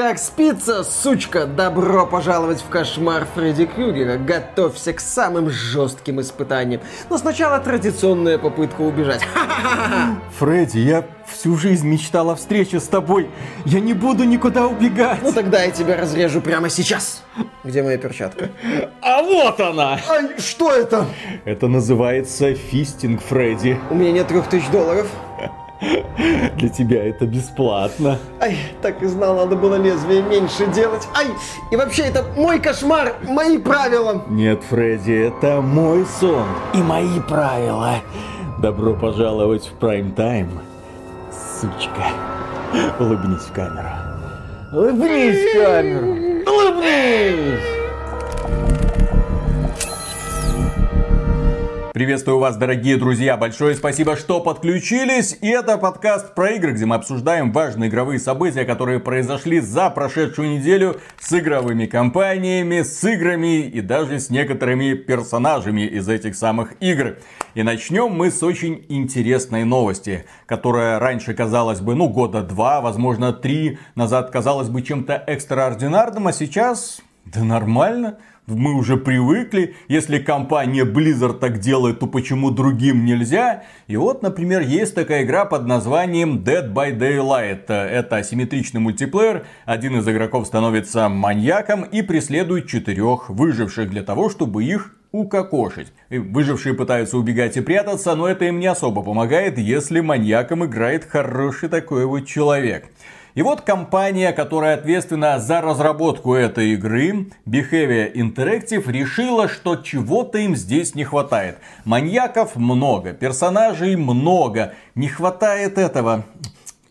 Как спится, сучка? Добро пожаловать в кошмар Фредди Крюгера. Готовься к самым жестким испытаниям. Но сначала традиционная попытка убежать. Фредди, я всю жизнь мечтал о встрече с тобой. Я не буду никуда убегать. Ну тогда я тебя разрежу прямо сейчас. Где моя перчатка? А вот она! Ай, что это? Это называется фистинг, Фредди. У меня нет трех тысяч долларов. Для тебя это бесплатно. Ай, так и знал, надо было лезвие меньше делать. Ай, и вообще это мой кошмар, мои правила. Нет, Фредди, это мой сон и мои правила. Добро пожаловать в прайм-тайм, сучка. Улыбнись в камеру. Улыбнись в камеру. Улыбнись. Приветствую вас, дорогие друзья. Большое спасибо, что подключились. И это подкаст про игры, где мы обсуждаем важные игровые события, которые произошли за прошедшую неделю с игровыми компаниями, с играми и даже с некоторыми персонажами из этих самых игр. И начнем мы с очень интересной новости, которая раньше казалась бы, ну, года два, возможно, три назад казалась бы чем-то экстраординарным, а сейчас, да нормально мы уже привыкли, если компания Blizzard так делает, то почему другим нельзя? И вот, например, есть такая игра под названием Dead by Daylight. Это асимметричный мультиплеер, один из игроков становится маньяком и преследует четырех выживших для того, чтобы их укокошить. Выжившие пытаются убегать и прятаться, но это им не особо помогает, если маньяком играет хороший такой вот человек. И вот компания, которая ответственна за разработку этой игры, Behavior Interactive, решила, что чего-то им здесь не хватает. Маньяков много, персонажей много, не хватает этого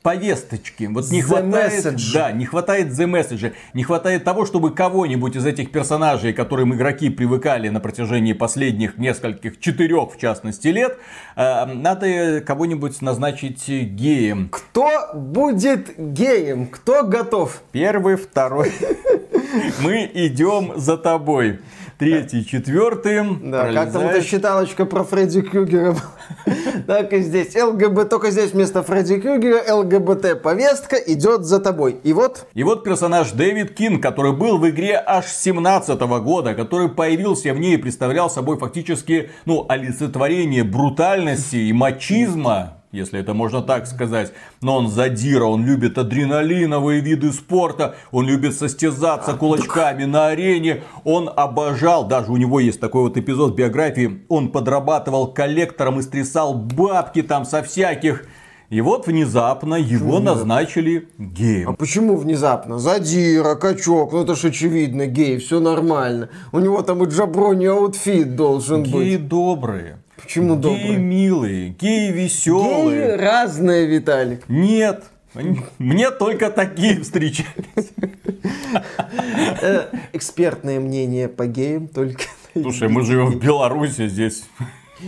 повесточки. Вот не The хватает, message. да, не хватает the message, не хватает того, чтобы кого-нибудь из этих персонажей, к которым игроки привыкали на протяжении последних нескольких, четырех в частности лет, э, надо кого-нибудь назначить геем. Кто будет геем? Кто готов? Первый, второй. Мы идем за тобой. Третий, четвертый. Да, как там эта считалочка про Фредди Крюгера. Так и здесь. ЛГБ, только здесь вместо Фредди Крюгера ЛГБТ повестка идет за тобой. И вот И вот персонаж Дэвид Кин, который был в игре аж 17 года, который появился в ней и представлял собой фактически, ну, олицетворение брутальности и мачизма, если это можно так сказать. Но он задира, он любит адреналиновые виды спорта, он любит состязаться кулачками на арене, он обожал, даже у него есть такой вот эпизод в биографии, он подрабатывал коллектором и стрясал бабки там со всяких. И вот внезапно его назначили А геем. почему внезапно? Задира, качок, ну это ж очевидно, гей, все нормально. У него там и jabroni outfit должен Геи быть. добрые. Почему Геи добрые? милые, геи Геи веселые. разные, Виталик. Нет, мне только такие встречались. Э, экспертное мнение по геям только. Слушай, мы живем в Беларуси, здесь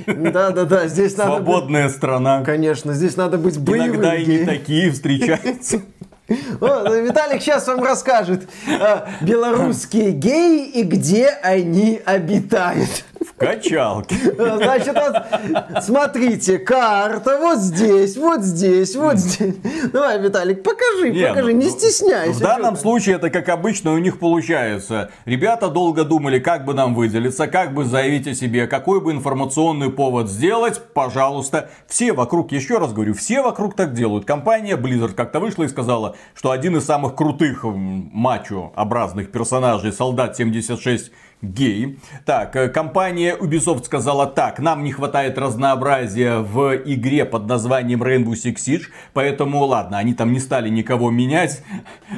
Да-да-да, здесь надо быть... свободная страна. Конечно, здесь надо быть боевым Иногда и не такие встречаются. О, Виталик сейчас вам расскажет. а, белорусские геи и где они обитают. А, Значит, вот, смотрите, карта вот здесь, вот здесь, вот здесь. Давай, Виталик, покажи, Не, покажи, ну, не ну, стесняйся. В данном случае это как обычно у них получается. Ребята долго думали, как бы нам выделиться, как бы заявить о себе, какой бы информационный повод сделать. Пожалуйста, все вокруг, еще раз говорю, все вокруг так делают. Компания Blizzard как-то вышла и сказала, что один из самых крутых мачо-образных персонажей, солдат 76 гей. Так, э, компания Ubisoft сказала так, нам не хватает разнообразия в игре под названием Rainbow Six Siege, поэтому ладно, они там не стали никого менять,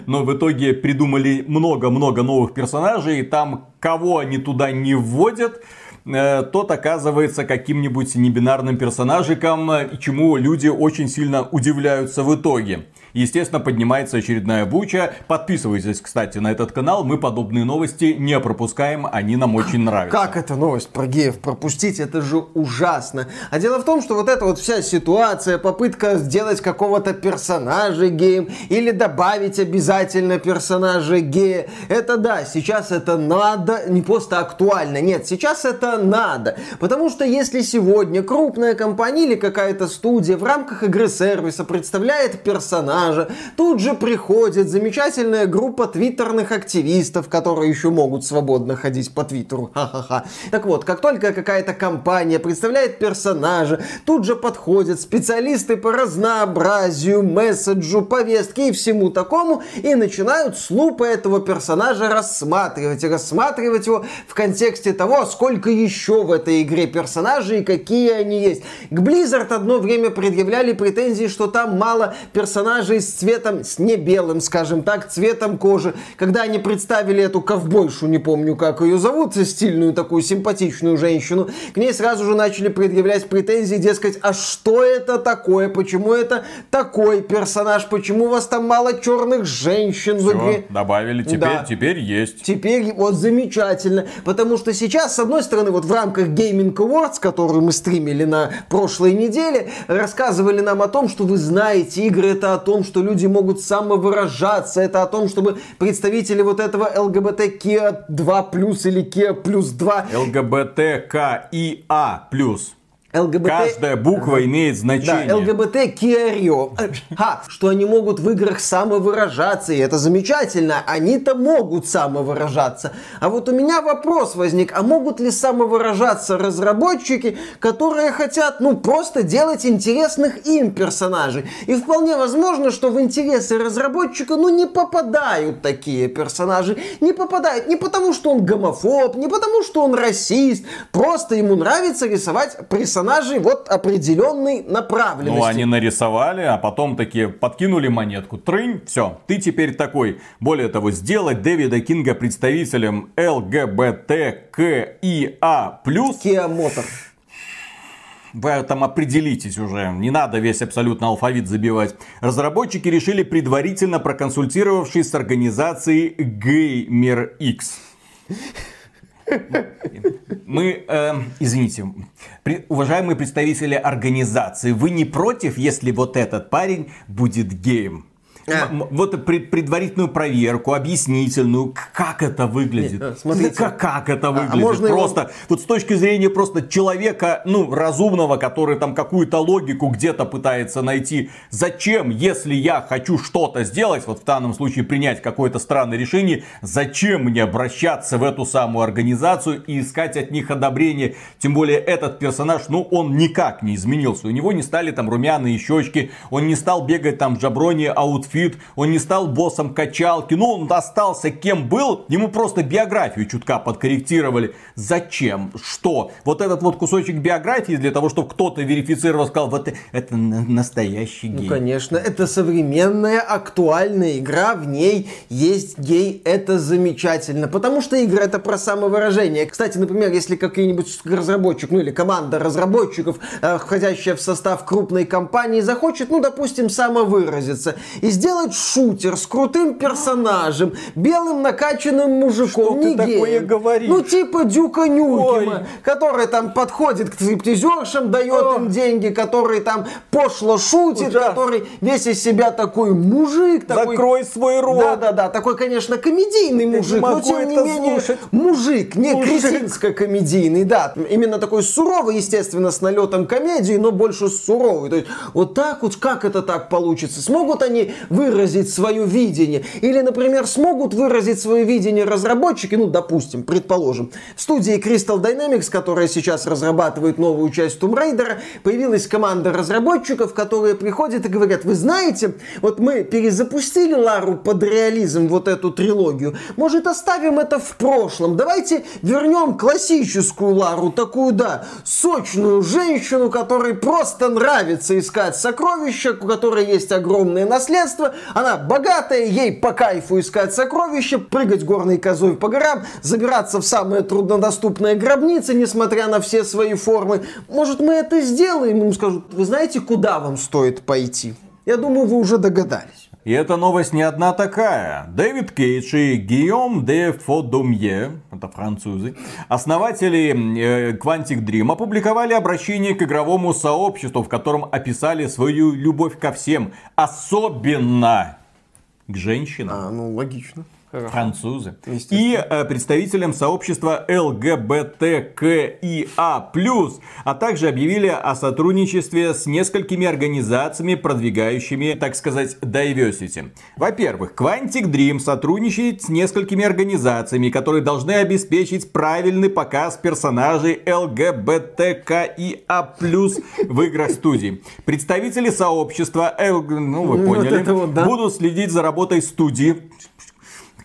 но в итоге придумали много-много новых персонажей, и там кого они туда не вводят, э, тот оказывается каким-нибудь небинарным персонажиком, чему люди очень сильно удивляются в итоге. Естественно, поднимается очередная буча. Подписывайтесь, кстати, на этот канал. Мы подобные новости не пропускаем. Они нам очень нравятся. Как эта новость про геев пропустить? Это же ужасно. А дело в том, что вот эта вот вся ситуация, попытка сделать какого-то персонажа геем или добавить обязательно персонажа гея, это да, сейчас это надо, не просто актуально, нет, сейчас это надо. Потому что если сегодня крупная компания или какая-то студия в рамках игры-сервиса представляет персонажа, персонажа. Тут же приходит замечательная группа твиттерных активистов, которые еще могут свободно ходить по твиттеру. Ха-ха-ха. Так вот, как только какая-то компания представляет персонажа, тут же подходят специалисты по разнообразию, месседжу, повестке и всему такому, и начинают с лупы этого персонажа рассматривать. И рассматривать его в контексте того, сколько еще в этой игре персонажей и какие они есть. К Blizzard одно время предъявляли претензии, что там мало персонажей с цветом, с не белым, скажем так, цветом кожи. Когда они представили эту ковбойшу, не помню, как ее зовут, стильную такую симпатичную женщину, к ней сразу же начали предъявлять претензии, дескать, а что это такое, почему это такой персонаж, почему у вас там мало черных женщин Все, в игре. добавили, теперь, Да. теперь есть. Теперь вот замечательно, потому что сейчас, с одной стороны, вот в рамках Gaming Awards, которую мы стримили на прошлой неделе, рассказывали нам о том, что вы знаете, игры это о том, что люди могут самовыражаться, это о том, чтобы представители вот этого ЛГБТК 2 плюс или Kia плюс 2 ЛГБТКИА плюс. ЛГБТ... Каждая буква имеет Да, значение. ЛГБТ Киарио. Ха, что они могут в играх самовыражаться, и это замечательно. Они-то могут самовыражаться. А вот у меня вопрос возник, а могут ли самовыражаться разработчики, которые хотят, ну, просто делать интересных им персонажей? И вполне возможно, что в интересы разработчика, ну, не попадают такие персонажи. Не попадают не потому, что он гомофоб, не потому, что он расист. Просто ему нравится рисовать персонажей вот определенной направленности. Ну, они нарисовали, а потом такие подкинули монетку. Трынь, все, ты теперь такой. Более того, сделать Дэвида Кинга представителем ЛГБТКИА+, Kia Motor. вы там определитесь уже, не надо весь абсолютно алфавит забивать. Разработчики решили предварительно проконсультировавшись с организацией GamerX. Мы, э, извините, при- уважаемые представители организации, вы не против, если вот этот парень будет геем? А. Вот пред- предварительную проверку, объяснительную, как это выглядит. Не, э, смотрите. Как, как это А- а выглядит? можно его- просто, вот с точки зрения просто человека, ну, разумного, который там какую-то логику где-то пытается найти. Зачем, если я хочу что-то сделать, вот в данном случае принять какое-то странное решение, зачем мне обращаться в эту самую организацию и искать от них одобрение? Тем более этот персонаж, ну, он никак не изменился. У него не стали там румяные щечки, он не стал бегать там в jabroni outfit, он не стал боссом качалки, ну, он остался кем был, ему просто биографию чутка подкорректировали. Зачем? Что? Вот этот вот кусочек биографии для того, чтобы кто-то верифицировал, сказал, вот э- это на- настоящий гей. Ну, конечно, это современная, актуальная игра, в ней есть гей, это замечательно, потому что игра это про самовыражение. Кстати, например, если какой-нибудь разработчик, ну или команда разработчиков, э, входящая в состав крупной компании, захочет, ну, допустим, самовыразиться и сделать шутер с крутым персонажем, белым накачанным мужиком, Что ты не такое геем. говоришь? Ну, типа Дюка Нюкема, Ой. который там подходит к стриптизершам, дает им деньги, который там пошло шутит, Ужасно. который весь из себя такой мужик. Такой... Закрой свой рот. Да-да-да, такой, конечно, комедийный мужик, но тем не менее слушать. мужик, не Мужик. кретинско-комедийный, да. Именно такой суровый, естественно, с налетом комедии, но больше суровый. То есть вот так вот, как это так получится? Смогут они выразить свое видение? Или, например, смогут выразить свое видение разработчики, ну, допустим, предположим, в студии Crystal Dynamics, которая сейчас разрабатывает новую часть Tomb Raider, появилась команда разработчиков, которые приходят и говорят, вы знаете, вот мы перезапустили Лару под реализм, вот эту трилогию, может оставим это в прошлом, давайте вернем классическую Лару, такую, да, сочную женщину, которой просто нравится искать сокровища, у которой есть огромное наследство, она богатая, ей по кайфу искать сокровища, прыгать горной козой по горам, забираться в самые труднодоступные гробницы, несмотря на все свои формы. Может, мы это сделаем? Ему скажут, вы знаете, куда вам стоит пойти? Я думаю, вы уже догадались. И эта новость не одна такая. Дэвид Кейдж и Гийом де Фодомье, это французы, основатели э, Quantic Dream, опубликовали обращение к игровому сообществу, в котором описали свою любовь ко всем, особенно к женщинам. А, ну, логично. Французы. И э, представителям сообщества ЛГБТКИА+, а также объявили о сотрудничестве с несколькими организациями, продвигающими, так сказать, diversity. Во-первых, Quantic Dream сотрудничает с несколькими организациями, которые должны обеспечить правильный показ персонажей ЛГБТКИА+, в играх студии. Представители сообщества, ну вы поняли, вот вот, да. будут следить за работой студии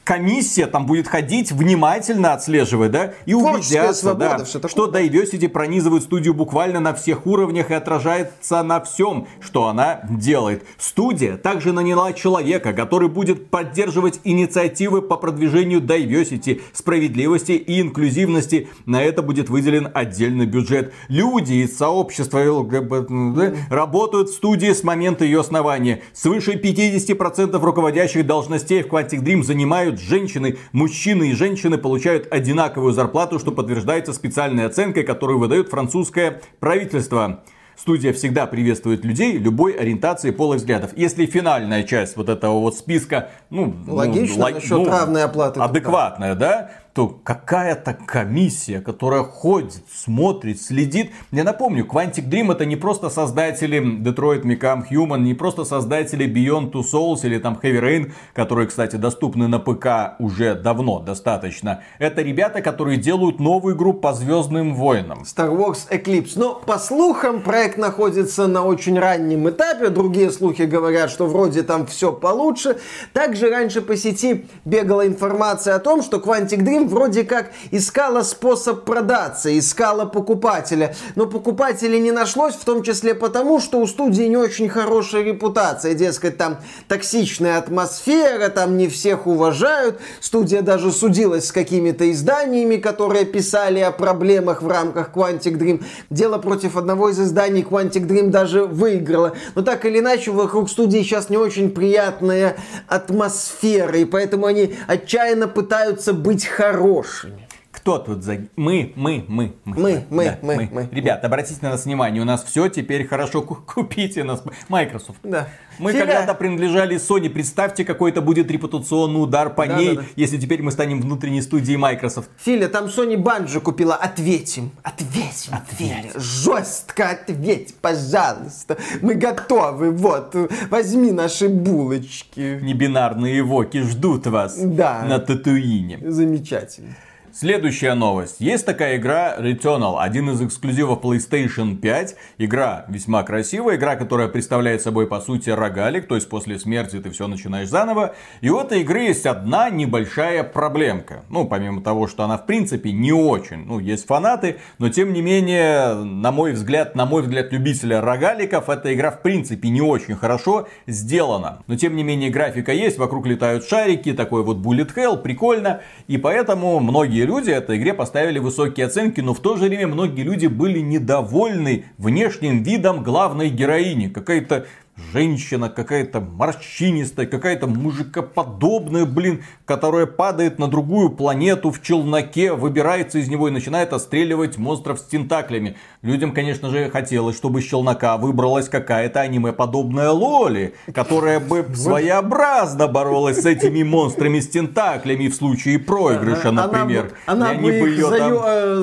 комиссия там будет ходить, внимательно отслеживать, да, и убедятся, свобода, да, что, Diversity пронизывает студию буквально на всех уровнях и отражается на всем, что она делает. Студия также наняла человека, который будет поддерживать инициативы по продвижению Diversity, справедливости и инклюзивности. На это будет выделен отдельный бюджет. Люди из сообщества ЛГБТ работают в студии с момента ее основания. Свыше 50% руководящих должностей в Quantic Dream занимают женщины, мужчины и женщины получают одинаковую зарплату, что подтверждается специальной оценкой, которую выдает французское правительство. Студия всегда приветствует людей любой ориентации пола взглядов. Если финальная часть вот этого вот списка, ну, логично, ну, насчет ну, равной оплаты. Адекватная, да, что какая-то комиссия, которая ходит, смотрит, следит. Я напомню, Quantic Dream это не просто создатели Detroit Become Human, не просто создатели Beyond Two Souls или там Heavy Rain, которые, кстати, доступны на ПК уже давно достаточно. Это ребята, которые делают новую игру по Звездным Войнам. Star Wars Eclipse. Но по слухам проект находится на очень раннем этапе. Другие слухи говорят, что вроде там все получше. Также раньше по сети бегала информация о том, что Quantic Dream вроде как искала способ продаться, искала покупателя. Но покупателей не нашлось, в том числе потому, что у студии не очень хорошая репутация. Дескать, там токсичная атмосфера, там не всех уважают. Студия даже судилась с какими-то изданиями, которые писали о проблемах в рамках Quantic Dream. Дело против одного из изданий Quantic Dream даже выиграла. Но так или иначе, вокруг студии сейчас не очень приятная атмосфера, и поэтому они отчаянно пытаются быть хорошими хорошими. Кто тут за... Мы, мы, мы, мы. Мы, мы, да, мы, мы, мы. Ребят, обратите на нас внимание, у нас все теперь хорошо, купите нас. Microsoft. Да. Мы Филя... когда-то принадлежали Sony, представьте, какой это будет репутационный удар по да, ней, да, да. если теперь мы станем внутренней студией Microsoft. Филя, там Sony Банджо купила, ответим, ответим, ответим. Жестко ответь, пожалуйста. Мы готовы, вот, возьми наши булочки. Небинарные воки ждут вас да. на Татуине. Замечательно. Следующая новость. Есть такая игра Returnal, один из эксклюзивов PlayStation 5. Игра весьма красивая, игра, которая представляет собой по сути рогалик, то есть после смерти ты все начинаешь заново. И у этой игры есть одна небольшая проблемка. Ну, помимо того, что она в принципе не очень. Ну, есть фанаты, но тем не менее, на мой взгляд, на мой взгляд любителя рогаликов, эта игра в принципе не очень хорошо сделана. Но тем не менее, графика есть, вокруг летают шарики, такой вот bullet hell, прикольно. И поэтому многие люди этой игре поставили высокие оценки, но в то же время многие люди были недовольны внешним видом главной героини. Какая-то женщина какая-то морщинистая, какая-то мужикоподобная, блин, которая падает на другую планету в челноке, выбирается из него и начинает отстреливать монстров с тентаклями. Людям, конечно же, хотелось, чтобы из челнока выбралась какая-то аниме-подобная Лоли, которая бы своеобразно боролась с этими монстрами с тентаклями в случае проигрыша, например. Она, бы, она бы ее там э,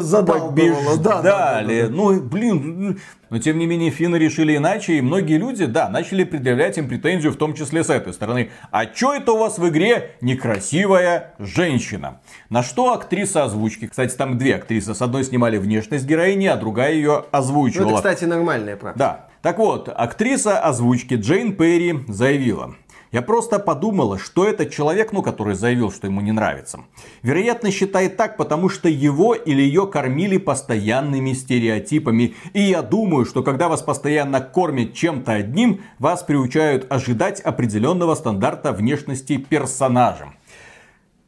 да. Ну, блин, но тем не менее финны решили иначе, и многие люди, да, начали предъявлять им претензию, в том числе с этой стороны. А чё это у вас в игре некрасивая женщина? На что актриса озвучки, кстати, там две актрисы, с одной снимали внешность героини, а другая ее озвучивала. Ну, это, кстати, нормальная правда. Да. Так вот, актриса озвучки Джейн Перри заявила, я просто подумала, что этот человек, ну, который заявил, что ему не нравится, вероятно, считает так, потому что его или ее кормили постоянными стереотипами. И я думаю, что когда вас постоянно кормят чем-то одним, вас приучают ожидать определенного стандарта внешности персонажа.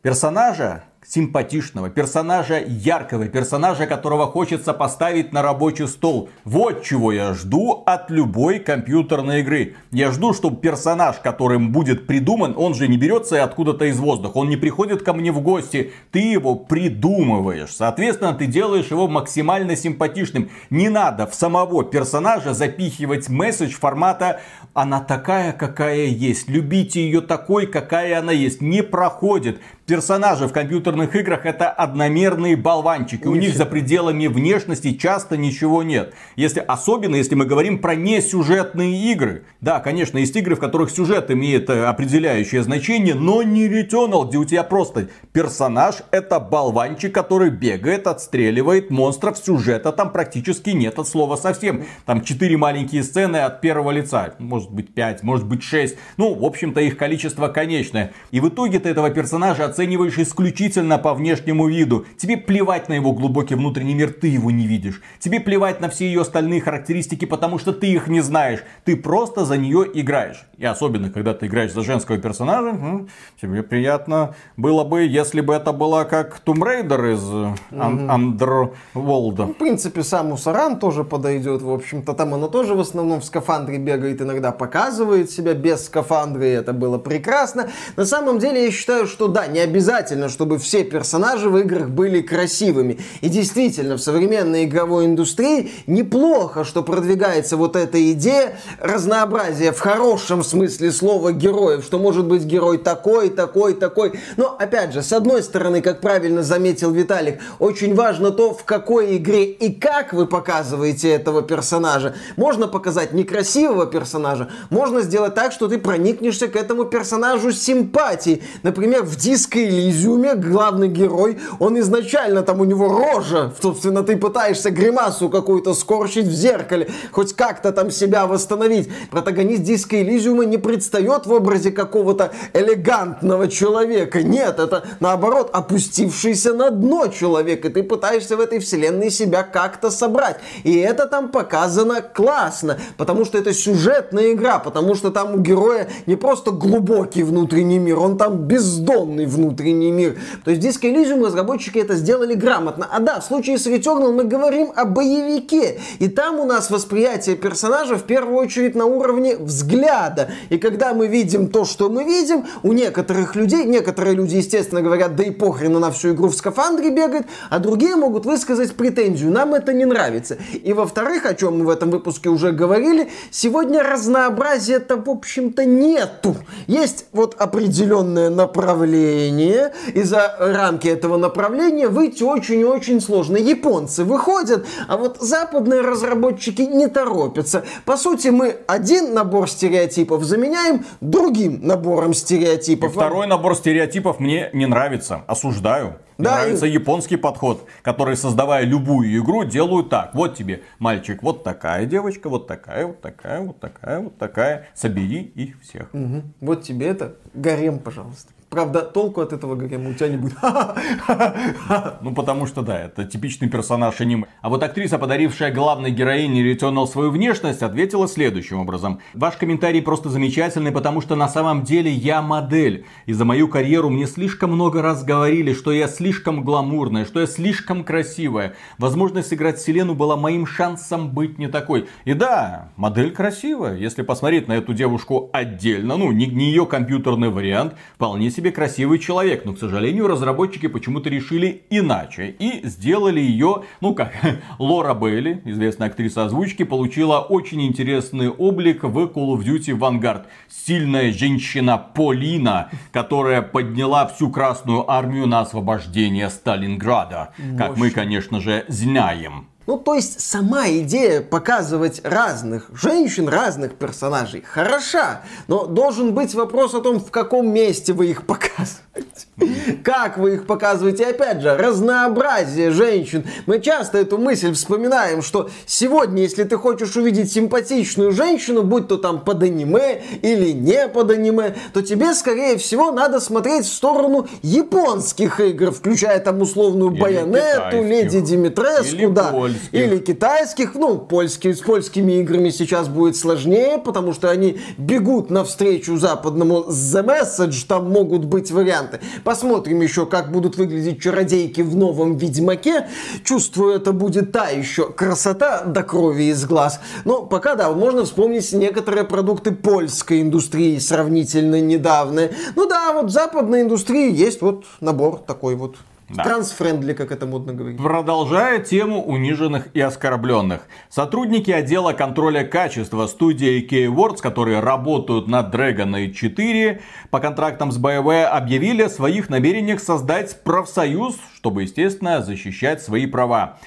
Персонажа симпатичного, персонажа яркого, персонажа, которого хочется поставить на рабочий стол. Вот чего я жду от любой компьютерной игры. Я жду, чтобы персонаж, которым будет придуман, он же не берется откуда-то из воздуха, он не приходит ко мне в гости, ты его придумываешь. Соответственно, ты делаешь его максимально симпатичным. Не надо в самого персонажа запихивать месседж формата «она такая, какая есть, любите ее такой, какая она есть». Не проходит персонажи в компьютерных играх это одномерные болванчики. Ничего. У них за пределами внешности часто ничего нет. Если, особенно если мы говорим про несюжетные игры. Да, конечно, есть игры, в которых сюжет имеет э, определяющее значение, но не Returnal, где у тебя просто персонаж это болванчик, который бегает, отстреливает монстров. Сюжета там практически нет от слова совсем. Там четыре маленькие сцены от первого лица. Может быть пять, может быть шесть. Ну, в общем-то, их количество конечное. И в итоге ты этого персонажа оцениваешь исключительно по внешнему виду. Тебе плевать на его глубокий внутренний мир, ты его не видишь. Тебе плевать на все ее остальные характеристики, потому что ты их не знаешь. Ты просто за нее играешь. И особенно, когда ты играешь за женского персонажа, тебе приятно было бы, если бы это было как Tomb Raider из Underworld. Ну, в принципе, сам Усаран тоже подойдет. В общем-то, там она тоже в основном в скафандре бегает, иногда показывает себя без скафандра, и это было прекрасно. На самом деле, я считаю, что да, не обязательно, чтобы все персонажи в играх были красивыми. И действительно, в современной игровой индустрии неплохо, что продвигается вот эта идея разнообразия в хорошем смысле слова героев, что может быть герой такой, такой, такой. Но, опять же, с одной стороны, как правильно заметил Виталик, очень важно то, в какой игре и как вы показываете этого персонажа. Можно показать некрасивого персонажа, можно сделать так, что ты проникнешься к этому персонажу симпатией. Например, в Диско Элизиуме главный герой, он изначально там у него рожа, собственно, ты пытаешься гримасу какую-то скорчить в зеркале, хоть как-то там себя восстановить. Протагонист Диско Элизиума не предстает в образе какого-то элегантного человека. Нет, это наоборот опустившийся на дно человек, и ты пытаешься в этой вселенной себя как-то собрать. И это там показано классно, потому что это сюжетная игра, потому что там у героя не просто глубокий внутренний мир, он там бездонный внутренний мир. То есть Disco Elysium разработчики это сделали грамотно. А да, в случае с Returnal мы говорим о боевике. И там у нас восприятие персонажа в первую очередь на уровне взгляда. И когда мы видим то, что мы видим, у некоторых людей, некоторые люди, естественно, говорят, да и похрен на всю игру в скафандре бегает, а другие могут высказать претензию, нам это не нравится. И во-вторых, о чем мы в этом выпуске уже говорили, сегодня разнообразия-то, в общем-то, нету. Есть вот определенное направление, и за рамки этого направления выйти очень и очень сложно. Японцы выходят, а вот западные разработчики не торопятся. По сути, мы один набор стереотипов заменяем другим набором стереотипов. И второй набор стереотипов мне не нравится. Осуждаю. Мне да, нравится и... японский подход, который, создавая любую игру, делают так. Вот тебе, мальчик, вот такая девочка, вот такая, вот такая, вот такая, вот такая. Собери их всех. Угу. Вот тебе это гарем, пожалуйста. Правда, толку от этого гарема у тебя не будет. Ну, потому что, да, это типичный персонаж аниме. А вот актриса, подарившая главной героине Returnal свою внешность, ответила следующим образом. Ваш комментарий просто замечательный, потому что на самом деле я модель. И за мою карьеру мне слишком много раз говорили, что я слишком гламурная, что я слишком красивая. Возможность сыграть Селену была моим шансом быть не такой. И да, модель красивая. Если посмотреть на эту девушку отдельно, ну, не, не ее компьютерный вариант, вполне себе красивый человек, но, к сожалению, разработчики почему-то решили иначе и сделали ее, ну как, Лора Бейли, известная актриса озвучки, получила очень интересный облик в Call of Duty Vanguard. Сильная женщина Полина, которая подняла всю Красную Армию на освобождение Сталинграда, как мы, конечно же, знаем. Ну, то есть сама идея показывать разных женщин, разных персонажей хороша, но должен быть вопрос о том, в каком месте вы их показываете. Как вы их показываете? Опять же, разнообразие женщин. Мы часто эту мысль вспоминаем, что сегодня, если ты хочешь увидеть симпатичную женщину, будь то там под аниме или не под аниме, то тебе, скорее всего, надо смотреть в сторону японских игр, включая там условную или Байонету, Леди Димитреску, или да. Польских. Или китайских. Ну, польские, с польскими играми сейчас будет сложнее, потому что они бегут навстречу западному The Message, там могут быть варианты. Посмотрим еще, как будут выглядеть чародейки в новом Ведьмаке. Чувствую, это будет та еще красота до крови из глаз. Но пока, да, можно вспомнить некоторые продукты польской индустрии сравнительно недавно. Ну да, вот западной индустрии есть вот набор такой вот да. Трансфрендли, как это модно говорить. Продолжая тему униженных и оскорбленных. Сотрудники отдела контроля качества студии Keywords, которые работают над Dragon Age 4, по контрактам с BioWare объявили о своих намерениях создать профсоюз, чтобы, естественно, защищать свои права.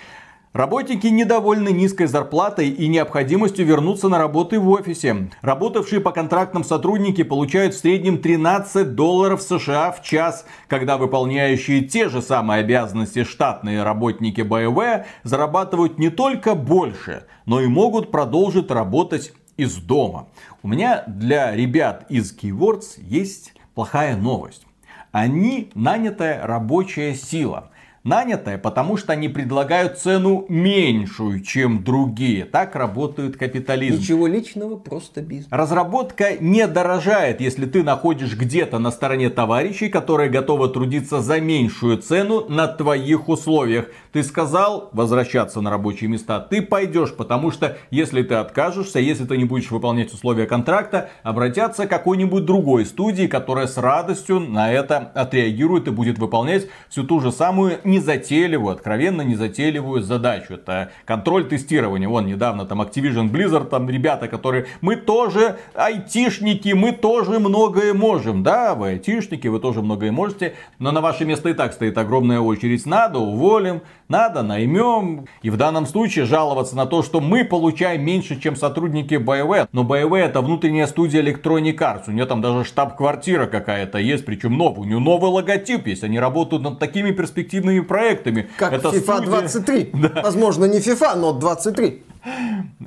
Работники недовольны низкой зарплатой и необходимостью вернуться на работу в офисе. Работавшие по контрактам сотрудники получают в среднем 13 долларов США в час, когда выполняющие те же самые обязанности штатные работники БВ зарабатывают не только больше, но и могут продолжить работать из дома. У меня для ребят из Keywords есть плохая новость. Они нанятая рабочая сила. Нанятая, потому что они предлагают цену меньшую, чем другие. Так работает капитализм. Ничего личного, просто бизнес. Разработка не дорожает, если ты находишь где-то на стороне товарищей, которые готовы трудиться за меньшую цену на твоих условиях. Ты сказал возвращаться на рабочие места, ты пойдешь, потому что если ты откажешься, если ты не будешь выполнять условия контракта, обратятся к какой-нибудь другой студии, которая с радостью на это отреагирует и будет выполнять всю ту же самую незатейливую, откровенно незатейливую задачу. Это контроль тестирования. Вон недавно там Activision Blizzard, там ребята, которые мы тоже айтишники, мы тоже многое можем. Да, вы айтишники, вы тоже многое можете, но на ваше место и так стоит огромная очередь. Надо, уволим, надо, наймем. И в данном случае жаловаться на то, что мы получаем меньше, чем сотрудники BioWare. Но BioWare это внутренняя студия Electronic Arts. У нее там даже штаб-квартира какая-то есть, причем новый. У нее новый логотип есть. Они работают над такими перспективными проектами. Как Это FIFA студия... 23. Да. Возможно, не FIFA, но 23.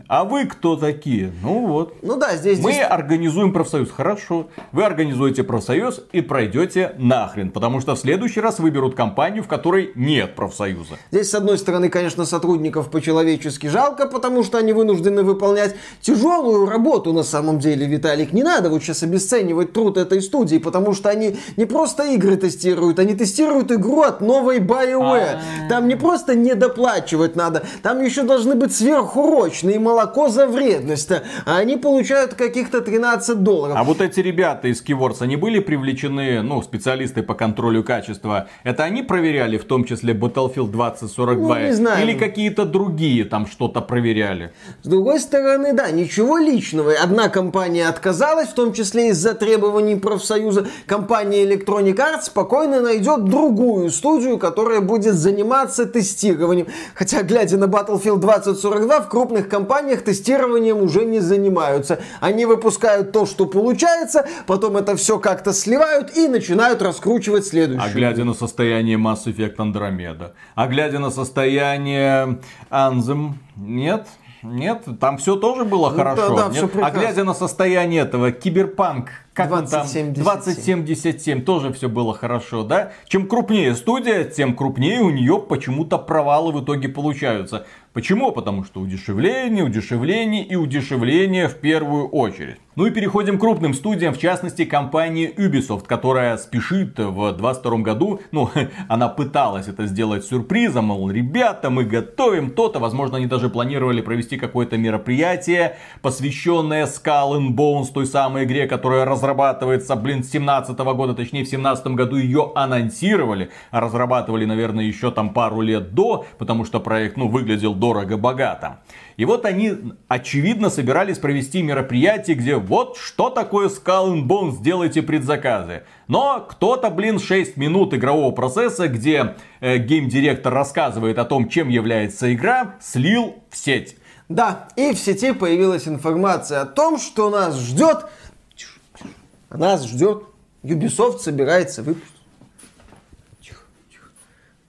А вы кто такие? Ну вот. Ну да, здесь... Мы здесь... организуем профсоюз. Хорошо. Вы организуете профсоюз и пройдете нахрен. Потому что в следующий раз выберут компанию, в которой нет профсоюза. Здесь, с одной стороны, конечно, сотрудников по-человечески жалко, потому что они вынуждены выполнять тяжелую работу на самом деле, Виталик. Не надо вот сейчас обесценивать труд этой студии, потому что они не просто игры тестируют, они тестируют игру от новой BioWare. А. Там не просто недоплачивать надо, там еще должны быть сверху сверхурочные, молоко за вредность, а они получают каких-то 13 долларов. А вот эти ребята из Keywords, они были привлечены, ну, специалисты по контролю качества, это они проверяли, в том числе Battlefield 2042? Ну, не знаю. Или какие-то другие там что-то проверяли? С другой стороны, да, ничего личного. Одна компания отказалась, в том числе из-за требований профсоюза. Компания Electronic Arts спокойно найдет другую студию, которая будет заниматься тестированием. Хотя, глядя на Battlefield 2042, в крупных компаниях тестированием уже не занимаются. Они выпускают то, что получается, потом это все как-то сливают и начинают раскручивать следующее. А глядя на состояние Mass Effect Andromeda, а глядя на состояние Anthem, нет, нет, там все тоже было ну, хорошо. Да, да, все а глядя на состояние этого киберпанк, как 2077. там 2077 тоже все было хорошо, да? Чем крупнее студия, тем крупнее у нее почему-то провалы в итоге получаются. Почему? Потому что удешевление, удешевление и удешевление в первую очередь. Ну и переходим к крупным студиям, в частности компании Ubisoft, которая спешит в 22 году, ну, она пыталась это сделать сюрпризом, мол, ребята, мы готовим то-то, возможно, они даже планировали провести какое-то мероприятие, посвященное Skull and Bones, той самой игре, которая разрабатывается, блин, с 17 года, точнее в 17 году ее анонсировали, а разрабатывали, наверное, еще там пару лет до, потому что проект, ну, выглядел дорого-богато. И вот они, очевидно, собирались провести мероприятие, где вот что такое Skull and Bones, делайте предзаказы. Но кто-то, блин, 6 минут игрового процесса, где э, гейм-директор рассказывает о том, чем является игра, слил в сеть. Да, и в сети появилась информация о том, что нас ждет... Нас ждет... Ubisoft собирается выпустить...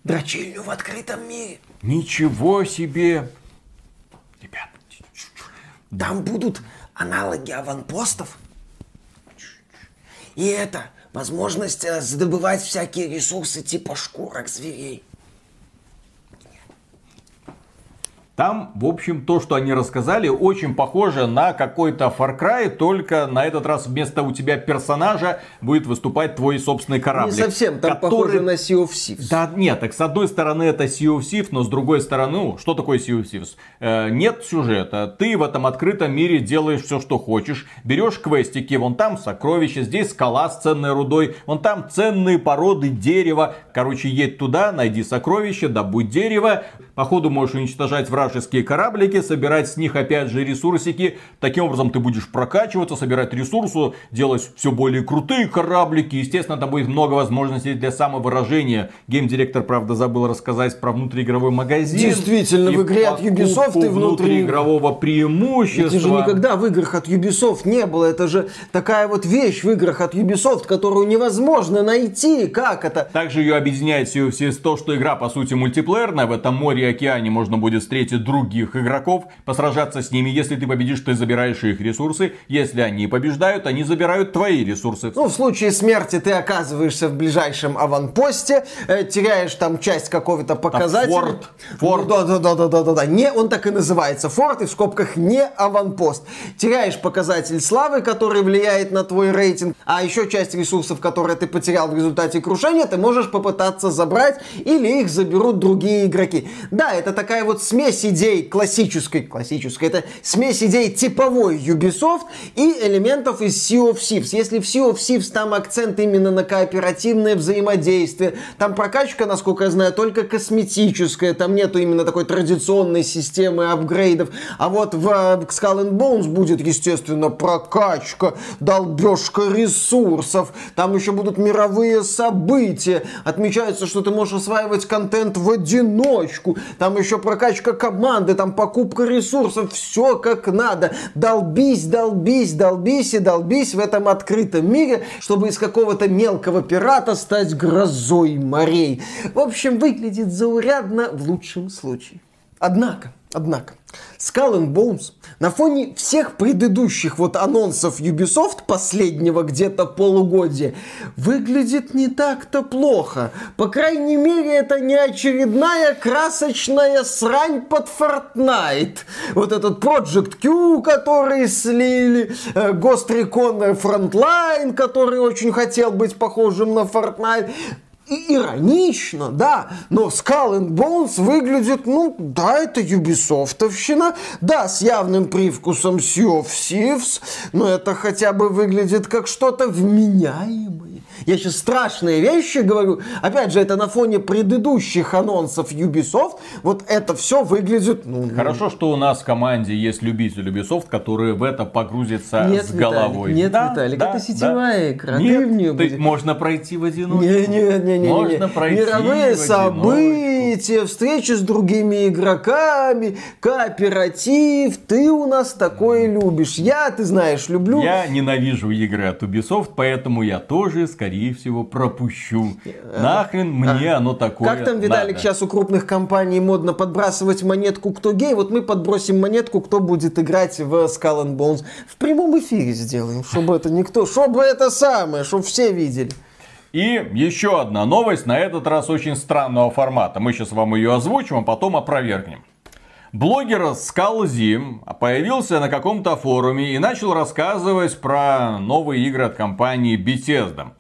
Дрочильню в открытом мире. Ничего себе! Ребят, там будут аналоги аванпостов. И это возможность э, добывать всякие ресурсы типа шкурок зверей. Там, в общем, то, что они рассказали, очень похоже на какой-то Far Cry, только на этот раз вместо у тебя персонажа будет выступать твой собственный корабль. Не совсем, там который... похоже на Sea of Thieves. Да, нет, так с одной стороны это Sea of Thieves, но с другой стороны, ну, что такое Sea of Thieves? Э, нет сюжета, ты в этом открытом мире делаешь все, что хочешь, берешь квестики, вон там сокровища, здесь скала с ценной рудой, вон там ценные породы дерева. Короче, едь туда, найди сокровища, добудь дерево, походу можешь уничтожать врага вражеские кораблики, собирать с них опять же ресурсики. Таким образом ты будешь прокачиваться, собирать ресурсы, делать все более крутые кораблики. Естественно, там будет много возможностей для самовыражения. Гейм-директор, правда, забыл рассказать про внутриигровой магазин. Действительно, в игре от Ubisoft и внутри... игрового преимущества. Это же никогда в играх от Ubisoft не было. Это же такая вот вещь в играх от Ubisoft, которую невозможно найти. Как это? Также ее объединяет все, все то, что игра по сути мультиплеерная. В этом море и океане можно будет встретить встретить других игроков, посражаться с ними. Если ты победишь, ты забираешь их ресурсы. Если они побеждают, они забирают твои ресурсы. Ну, в случае смерти ты оказываешься в ближайшем аванпосте, э, теряешь там часть какого-то показателя. Форт. Форт. Да, да, да, да, да, да, да. Не, он так и называется. Форт и в скобках не аванпост. Теряешь показатель славы, который влияет на твой рейтинг, а еще часть ресурсов, которые ты потерял в результате крушения, ты можешь попытаться забрать или их заберут другие игроки. Да, это такая вот смесь идей классической, классической, это смесь идей типовой Ubisoft и элементов из Sea of Thieves. Если в Sea of Thieves там акцент именно на кооперативное взаимодействие, там прокачка, насколько я знаю, только косметическая, там нету именно такой традиционной системы апгрейдов. А вот в Skull and Bones будет, естественно, прокачка, долбежка ресурсов, там еще будут мировые события. Отмечается, что ты можешь осваивать контент в одиночку, там еще прокачка команды, там покупка ресурсов, все как надо. Долбись, долбись, долбись и долбись в этом открытом мире, чтобы из какого-то мелкого пирата стать грозой морей. В общем, выглядит заурядно в лучшем случае. Однако, однако, Skull and Bones на фоне всех предыдущих вот анонсов Ubisoft последнего где-то полугодия выглядит не так-то плохо. По крайней мере, это не очередная красочная срань под Fortnite. Вот этот Project Q, который слили, э, Ghost Recon Frontline, который очень хотел быть похожим на Fortnite иронично, да, но Skull and Bones выглядит, ну, да, это Ubisoftовщина, да, с явным привкусом Sea of Thieves, но это хотя бы выглядит как что-то вменяемое. Я сейчас страшные вещи говорю. Опять же, это на фоне предыдущих анонсов Ubisoft. Вот это все выглядит... Ну, ну. Хорошо, что у нас в команде есть любитель Ubisoft, который в это погрузится нет, с головой. Виталик, нет, да, Виталик, да, это сетевая да. игра. Нет, ты в нее будешь... можно пройти в одиночку. Не, не, не, не, можно не. пройти Мировые события, встречи с другими игроками, кооператив. Ты у нас такое любишь. Я, ты знаешь, люблю... Я ненавижу игры от Ubisoft, поэтому я тоже, скорее скорее всего, пропущу. Нахрен мне а, оно такое Как там, Виталик, надо. сейчас у крупных компаний модно подбрасывать монетку «Кто гей?» Вот мы подбросим монетку, кто будет играть в Skull and Bones. В прямом эфире сделаем, чтобы это никто... Чтобы это самое, чтобы все видели. И еще одна новость, на этот раз очень странного формата. Мы сейчас вам ее озвучим, а потом опровергнем. Блогер Скалзи появился на каком-то форуме и начал рассказывать про новые игры от компании Bethesda.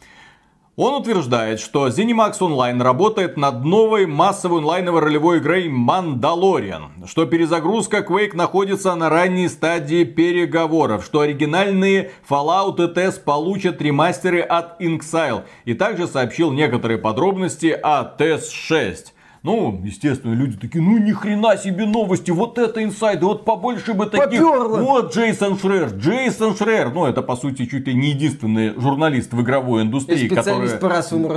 Он утверждает, что ZeniMax Online работает над новой массовой онлайновой ролевой игрой Mandalorian, что перезагрузка Quake находится на ранней стадии переговоров, что оригинальные Fallout и TES получат ремастеры от Inxile, и также сообщил некоторые подробности о TES 6. Ну, естественно, люди такие, ну ни хрена себе новости, вот это инсайды, вот побольше бы таких. Поперло. Вот Джейсон Шрер, Джейсон Шрер, ну это по сути чуть ли не единственный журналист в игровой индустрии, который,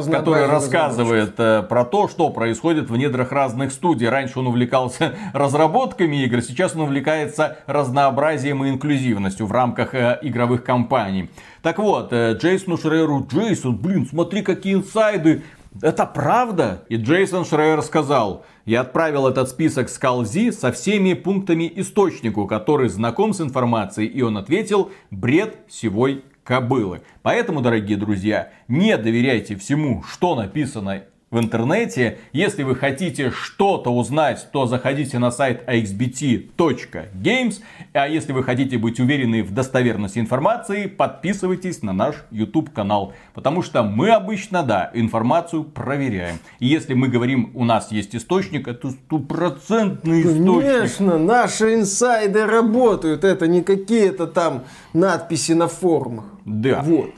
который рассказывает э, про то, что происходит в недрах разных студий. Раньше он увлекался разработками игр, сейчас он увлекается разнообразием и инклюзивностью в рамках э, игровых компаний. Так вот, э, Джейсону Шреру, Джейсон, блин, смотри какие инсайды, это правда? И Джейсон Шрейер сказал, я отправил этот список Скалзи со всеми пунктами источнику, который знаком с информацией, и он ответил, бред сивой кобылы. Поэтому, дорогие друзья, не доверяйте всему, что написано в интернете. Если вы хотите что-то узнать, то заходите на сайт axbt.games. А если вы хотите быть уверены в достоверности информации, подписывайтесь на наш YouTube канал. Потому что мы обычно, да, информацию проверяем. И если мы говорим, у нас есть источник, это стопроцентный источник. Конечно, наши инсайды работают. Это не какие-то там надписи на форумах. Да. Вот.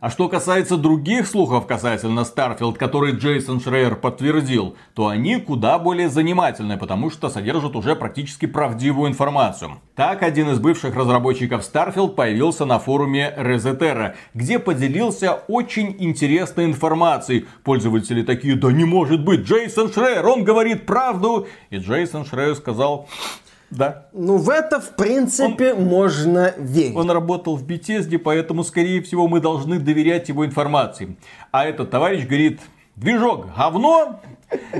А что касается других слухов касательно Starfield, которые Джейсон Шрейер подтвердил, то они куда более занимательные, потому что содержат уже практически правдивую информацию. Так, один из бывших разработчиков Starfield появился на форуме Resetera, где поделился очень интересной информацией. Пользователи такие, да не может быть, Джейсон Шрейер, он говорит правду. И Джейсон Шрейер сказал, да. Ну, в это, в принципе, он, можно верить. Он работал в Bethesda, поэтому, скорее всего, мы должны доверять его информации. А этот товарищ говорит, движок говно,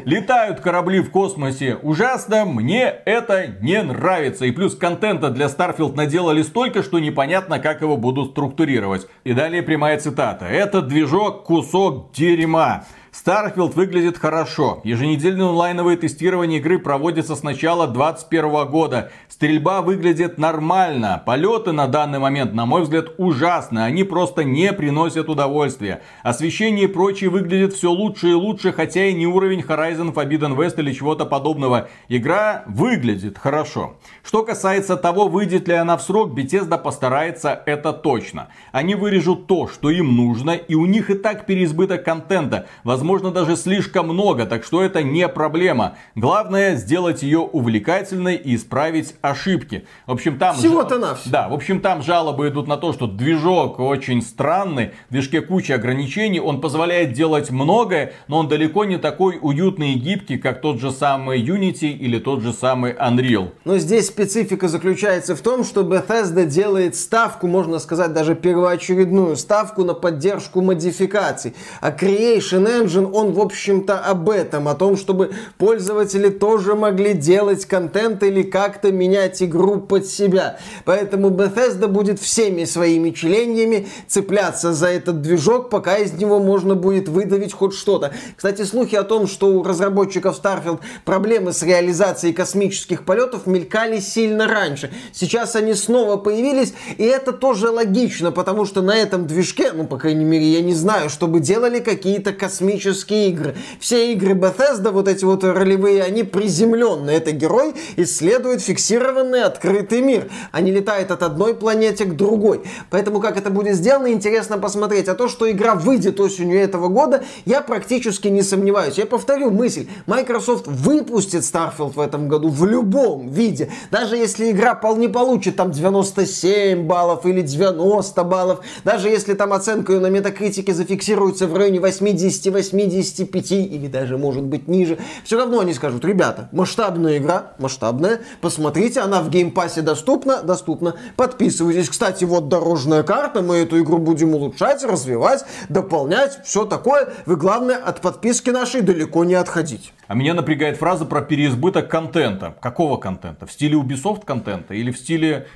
Летают корабли в космосе ужасно, мне это не нравится. И плюс контента для Starfield наделали столько, что непонятно, как его будут структурировать. И далее прямая цитата. Этот движок кусок дерьма. Starfield выглядит хорошо. Еженедельное онлайновое тестирование игры проводится с начала 2021 года. Стрельба выглядит нормально. Полеты на данный момент, на мой взгляд, ужасны. Они просто не приносят удовольствия. Освещение и прочее выглядит все лучше и лучше, хотя и не уровень Horizon Forbidden West или чего-то подобного. Игра выглядит хорошо. Что касается того, выйдет ли она в срок, Bethesda постарается это точно. Они вырежут то, что им нужно, и у них и так переизбыток контента возможно даже слишком много, так что это не проблема. Главное сделать ее увлекательной и исправить ошибки. В общем, там... Всего-то на все. Да, в общем, там жалобы идут на то, что движок очень странный, в движке куча ограничений, он позволяет делать многое, но он далеко не такой уютный и гибкий, как тот же самый Unity или тот же самый Unreal. Но здесь специфика заключается в том, что Bethesda делает ставку, можно сказать, даже первоочередную ставку на поддержку модификаций. А Creation Engine он, в общем-то, об этом, о том, чтобы пользователи тоже могли делать контент или как-то менять игру под себя. Поэтому Bethesda будет всеми своими члениями цепляться за этот движок, пока из него можно будет выдавить хоть что-то. Кстати, слухи о том, что у разработчиков Starfield проблемы с реализацией космических полетов мелькали сильно раньше. Сейчас они снова появились, и это тоже логично, потому что на этом движке, ну, по крайней мере, я не знаю, чтобы делали какие-то космические космические игры. Все игры Bethesda, вот эти вот ролевые, они приземленные. Это герой исследует фиксированный открытый мир, не летает от одной планеты к другой. Поэтому как это будет сделано, интересно посмотреть. А то, что игра выйдет осенью этого года, я практически не сомневаюсь. Я повторю мысль. Microsoft выпустит Starfield в этом году в любом виде. Даже если игра не получит там 97 баллов или 90 баллов, даже если там оценка ее на метакритике зафиксируется в районе 88 85 или даже может быть ниже, все равно они скажут, ребята, масштабная игра, масштабная, посмотрите, она в геймпассе доступна, доступна, подписывайтесь. Кстати, вот дорожная карта, мы эту игру будем улучшать, развивать, дополнять, все такое. Вы, главное, от подписки нашей далеко не отходить. А меня напрягает фраза про переизбыток контента. Какого контента? В стиле Ubisoft контента или в стиле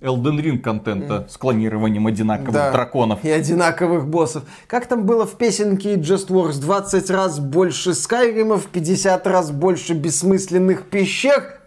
Elden Ring контента с клонированием одинаковых да, драконов. И одинаковых боссов. Как там было в песенке Just Works? 20 раз больше Скайримов, 50 раз больше бессмысленных пещер.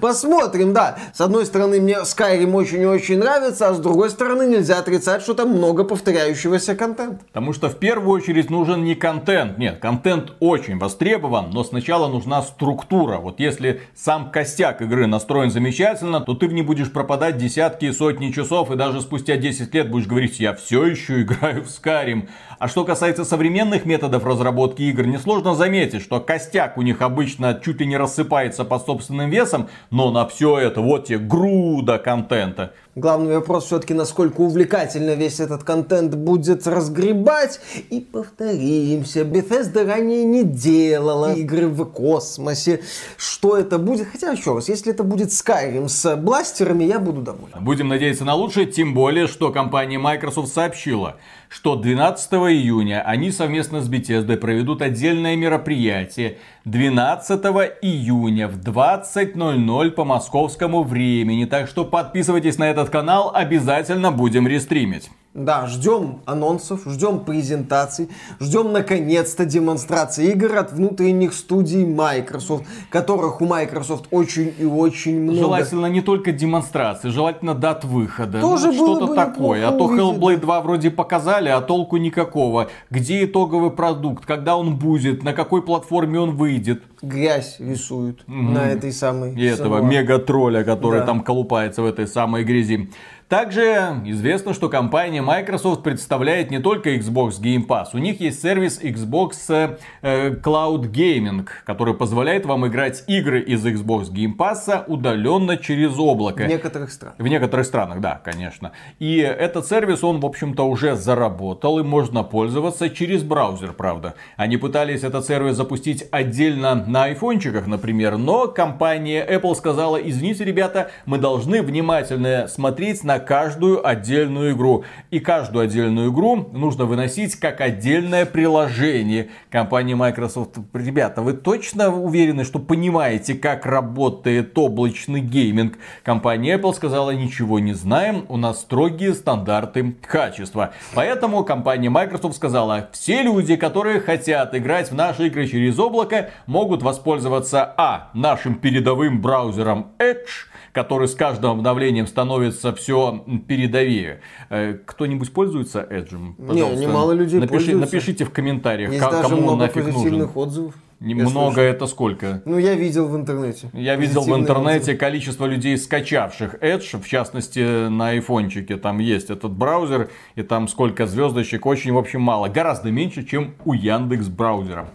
Посмотрим, да. С одной стороны, мне Skyrim очень и очень нравится, а с другой стороны, нельзя отрицать, что там много повторяющегося контента. Потому что в первую очередь нужен не контент. Нет, контент очень востребован, но сначала нужна структура. Вот если сам костяк игры настроен замечательно, то ты в ней будешь пропадать десятки и сотни часов, и даже спустя 10 лет будешь говорить, я все еще играю в Skyrim. А что касается современных методов разработки игр, несложно заметить, что костяк у них обычно чуть ли не рассыпается под собственным весом, но на все это вот тебе груда контента. Главный вопрос все-таки, насколько увлекательно весь этот контент будет разгребать. И повторимся, Bethesda ранее не делала игры в космосе. Что это будет? Хотя, еще раз, если это будет Skyrim с бластерами, я буду доволен. Будем надеяться на лучшее, тем более, что компания Microsoft сообщила, что 12 июня они совместно с Bethesda проведут отдельное мероприятие 12 июня в 20.00 по московскому времени. Так что подписывайтесь на этот канал, обязательно будем рестримить. Да, ждем анонсов, ждем презентаций, ждем наконец-то демонстрации игр от внутренних студий Microsoft, которых у Microsoft очень и очень много. Желательно не только демонстрации, желательно дат выхода. Тоже ну, что-то бы такое. А то Hellblade 2 вроде показали, а толку никакого. Где итоговый продукт, когда он будет, на какой платформе он выйдет. Грязь рисуют угу. на этой самой. И этого мега-тролля, который да. там колупается в этой самой грязи. Также известно, что компания Microsoft представляет не только Xbox Game Pass. У них есть сервис Xbox э, Cloud Gaming, который позволяет вам играть игры из Xbox Game Pass удаленно через облако. В некоторых странах. В некоторых странах, да, конечно. И этот сервис, он, в общем-то, уже заработал и можно пользоваться через браузер, правда. Они пытались этот сервис запустить отдельно на айфончиках, например, но компания Apple сказала, извините, ребята, мы должны внимательно смотреть на каждую отдельную игру. И каждую отдельную игру нужно выносить как отдельное приложение. Компания Microsoft, ребята, вы точно уверены, что понимаете, как работает облачный гейминг? Компания Apple сказала, ничего не знаем, у нас строгие стандарты качества. Поэтому компания Microsoft сказала, все люди, которые хотят играть в наши игры через облако, могут воспользоваться а. нашим передовым браузером Edge, который с каждым обновлением становится все передовее. Э, кто-нибудь пользуется Edge? Не, немало людей Напиши, пользуются. Напишите в комментариях, Есть даже кому много нафиг позитивных нужен. отзывов. Немного это сколько? Ну, я видел в интернете. Я видел в интернете отзывы. количество людей, скачавших Edge, в частности на айфончике. Там есть этот браузер, и там сколько звездочек, очень, в общем, мало. Гораздо меньше, чем у Яндекс браузера.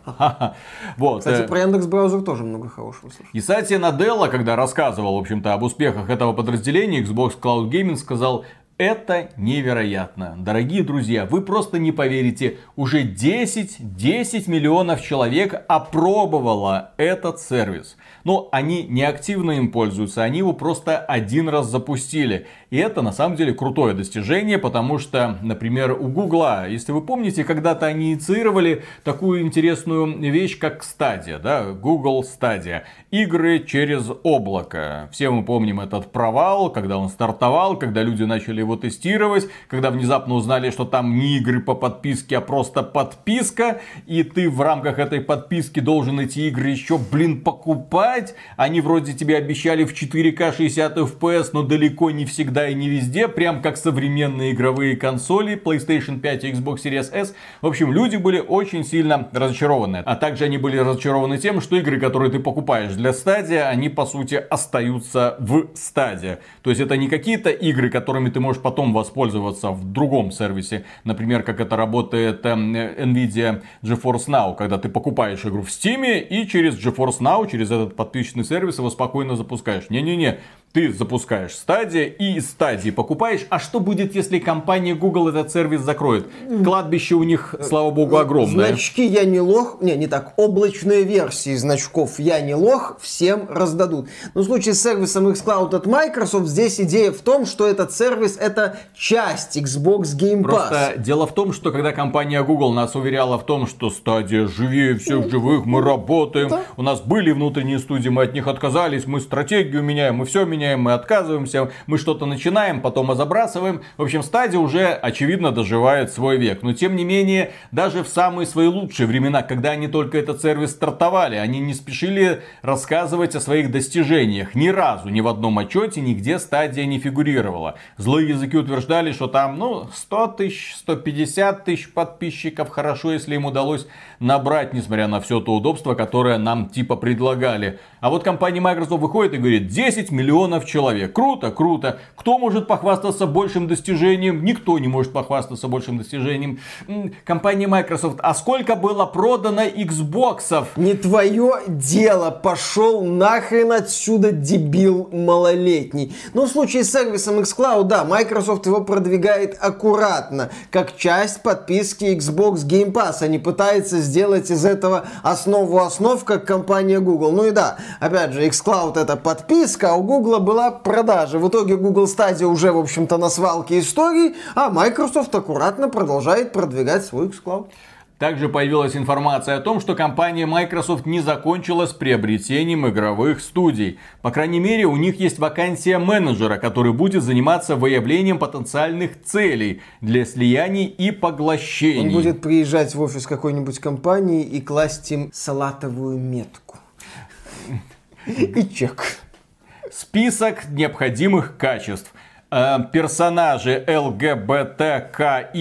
Вот. Кстати, э, про Яндекс браузер тоже много хорошего слышал. И Сатья Наделла, когда рассказывал, в общем-то, об успехах этого подразделения, Xbox Cloud Gaming сказал, это невероятно. Дорогие друзья, вы просто не поверите, уже 10, 10 миллионов человек опробовало этот сервис. Но они не активно им пользуются, они его просто один раз запустили. И это на самом деле крутое достижение, потому что, например, у Гугла, если вы помните, когда-то они инициировали такую интересную вещь, как Stadia, да, Google Stadia. Игры через облако. Все мы помним этот провал, когда он стартовал, когда люди начали его тестировать, когда внезапно узнали, что там не игры по подписке, а просто подписка, и ты в рамках этой подписки должен эти игры еще, блин, покупать. Они вроде тебе обещали в 4К 60 FPS, но далеко не всегда и не везде, прям как современные игровые консоли PlayStation 5 и Xbox Series S. В общем, люди были очень сильно разочарованы. А также они были разочарованы тем, что игры, которые ты покупаешь для стадия, они по сути остаются в стадии. То есть это не какие-то игры, которыми ты можешь потом воспользоваться в другом сервисе. Например, как это работает эм, Nvidia GeForce Now, когда ты покупаешь игру в Steam и через GeForce Now, через этот подписчный сервис его спокойно запускаешь. Не-не-не, ты запускаешь стадия и из стадии покупаешь. А что будет, если компания Google этот сервис закроет? Кладбище у них, слава богу, огромное. Значки «Я не лох», не, не так, облачные версии значков «Я не лох» всем раздадут. Но в случае с сервисом xCloud от Microsoft здесь идея в том, что этот сервис это часть Xbox Game Pass. Просто дело в том, что когда компания Google нас уверяла в том, что стадия живее всех живых, мы работаем, Да. у нас были внутренние студии, мы от них отказались, мы стратегию меняем, мы все меняем, мы отказываемся, мы что-то начинаем, потом забрасываем. В общем, стадия уже, очевидно, доживает свой век. Но, тем не менее, даже в самые свои лучшие времена, когда они только этот сервис стартовали, они не спешили рассказывать о своих достижениях. Ни разу, ни в одном отчете, нигде стадия не фигурировала. Злые языки утверждали, что там, ну, 100 тысяч, 150 тысяч подписчиков. Хорошо, если им удалось набрать, несмотря на все то удобство, которое нам типа предлагали. А вот компания Microsoft выходит и говорит, 10 миллионов человек. Круто, круто. Кто может похвастаться большим достижением? Никто не может похвастаться большим достижением. Компания Microsoft, а сколько было продано Xboxов? Не твое дело, пошел нахрен отсюда, дебил малолетний. Но в случае с сервисом xCloud, да, Microsoft его продвигает аккуратно, как часть подписки Xbox Game Pass. Они пытаются сделать из этого основу основ, как компания Google. Ну и да, опять же, xCloud это подписка, а у Google была продажа. В итоге Google Stadia уже, в общем-то, на свалке истории, а Microsoft аккуратно продолжает продвигать свой xCloud. Также появилась информация о том, что компания Microsoft не закончила с приобретением игровых студий. По крайней мере, у них есть вакансия менеджера, который будет заниматься выявлением потенциальных целей для слияний и поглощений. Он будет приезжать в офис какой-нибудь компании и класть им салатовую метку. И чек. Список необходимых качеств – персонажи ЛГБТКИ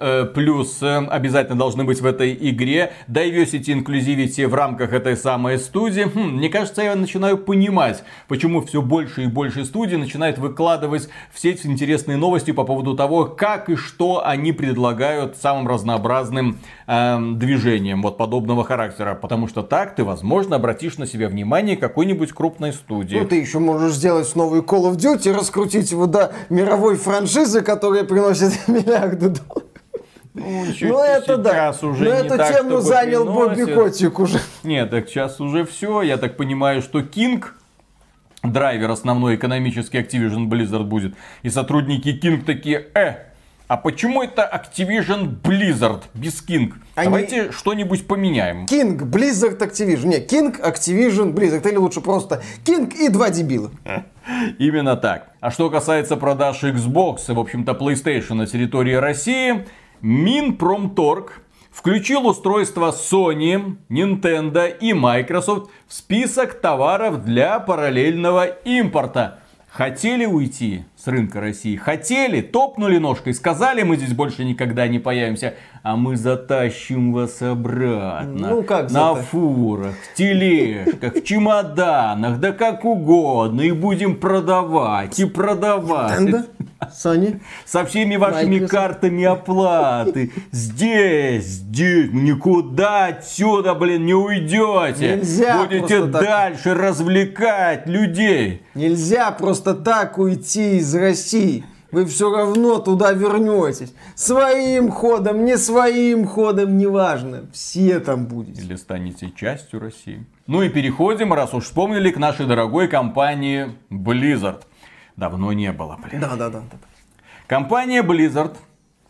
э, плюс э, обязательно должны быть в этой игре. Diversity Inclusivity в рамках этой самой студии. Хм, мне кажется, я начинаю понимать, почему все больше и больше студий начинают выкладывать в сеть интересные новости по поводу того, как и что они предлагают самым разнообразным э, движением вот подобного характера. Потому что так ты, возможно, обратишь на себя внимание какой-нибудь крупной студии. Ну, ты еще можешь сделать новый Call of Duty, раскрутить его до мировой франшизы, которая приносит миллиарды долларов. Ну, ну это да. Уже Но эту так, тему занял приносит. Бобби Котик уже. Нет, так сейчас уже все. Я так понимаю, что Кинг драйвер основной экономический Activision Blizzard будет. И сотрудники King такие, э, а почему это Activision Blizzard без King? Они... Давайте что-нибудь поменяем. King, Blizzard, Activision. Не, King, Activision, Blizzard. Или лучше просто King и два дебила. Именно так. А что касается продаж Xbox и, в общем-то, PlayStation на территории России, Минпромторг включил устройства Sony, Nintendo и Microsoft в список товаров для параллельного импорта. Хотели уйти с рынка России? Хотели, топнули ножкой, сказали, мы здесь больше никогда не появимся, а мы затащим вас обратно. Ну как На зата... фурах, в тележках, в чемоданах, да как угодно, и будем продавать, и продавать. Sony? Со всеми вашими Microsoft. картами оплаты. Здесь, здесь, никуда отсюда, блин, не уйдете. Нельзя Будете дальше так. развлекать людей. Нельзя просто так уйти из России. Вы все равно туда вернетесь. Своим ходом, не своим ходом, неважно. Все там будете. Или станете частью России. Ну и переходим, раз уж вспомнили, к нашей дорогой компании Blizzard давно не было. Блин. Да, да, да, да. Компания Blizzard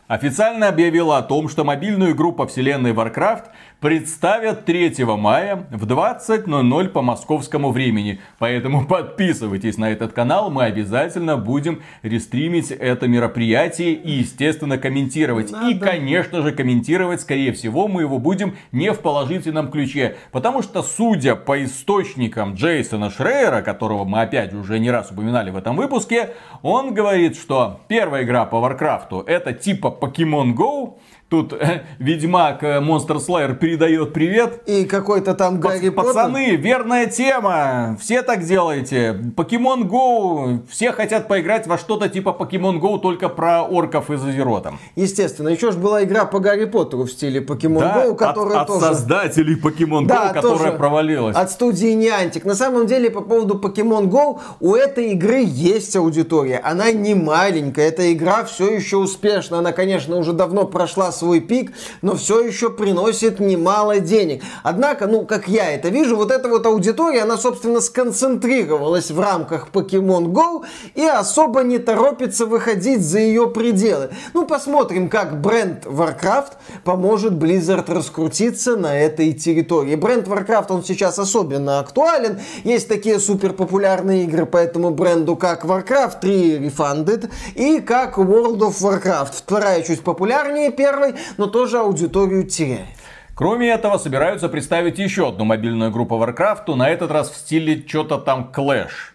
официально объявила о том, что мобильную игру по вселенной Warcraft представят 3 мая в 20.00 по московскому времени. Поэтому подписывайтесь на этот канал, мы обязательно будем рестримить это мероприятие и, естественно, комментировать. Надо. И, конечно же, комментировать, скорее всего, мы его будем не в положительном ключе. Потому что, судя по источникам Джейсона Шрейера, которого мы опять уже не раз упоминали в этом выпуске, он говорит, что первая игра по Варкрафту это типа Pokemon Go, Тут э, Ведьмак э, Monster Slayer передает привет. И какой-то там Гарри Поттер. Пацаны, верная тема. Все так делаете. Pokemon Go. Все хотят поиграть во что-то типа Pokemon Go, только про орков из Азерота. Естественно. Еще же была игра по Гарри Поттеру в стиле Pokemon да, Go, которая от, тоже... От создателей Go, да, которая провалилась. От студии Niantic. На самом деле, по поводу Pokemon Go, у этой игры есть аудитория. Она не маленькая. Эта игра все еще успешна. Она, конечно, уже давно прошла свой пик, но все еще приносит немало денег. Однако, ну, как я это вижу, вот эта вот аудитория, она, собственно, сконцентрировалась в рамках Pokemon Go и особо не торопится выходить за ее пределы. Ну, посмотрим, как бренд Warcraft поможет Blizzard раскрутиться на этой территории. Бренд Warcraft, он сейчас особенно актуален. Есть такие супер популярные игры по этому бренду, как Warcraft 3 Refunded и как World of Warcraft. Вторая чуть популярнее первой, но тоже аудиторию теряет. Кроме этого, собираются представить еще одну мобильную группу Warcraft, на этот раз в стиле что-то там Clash.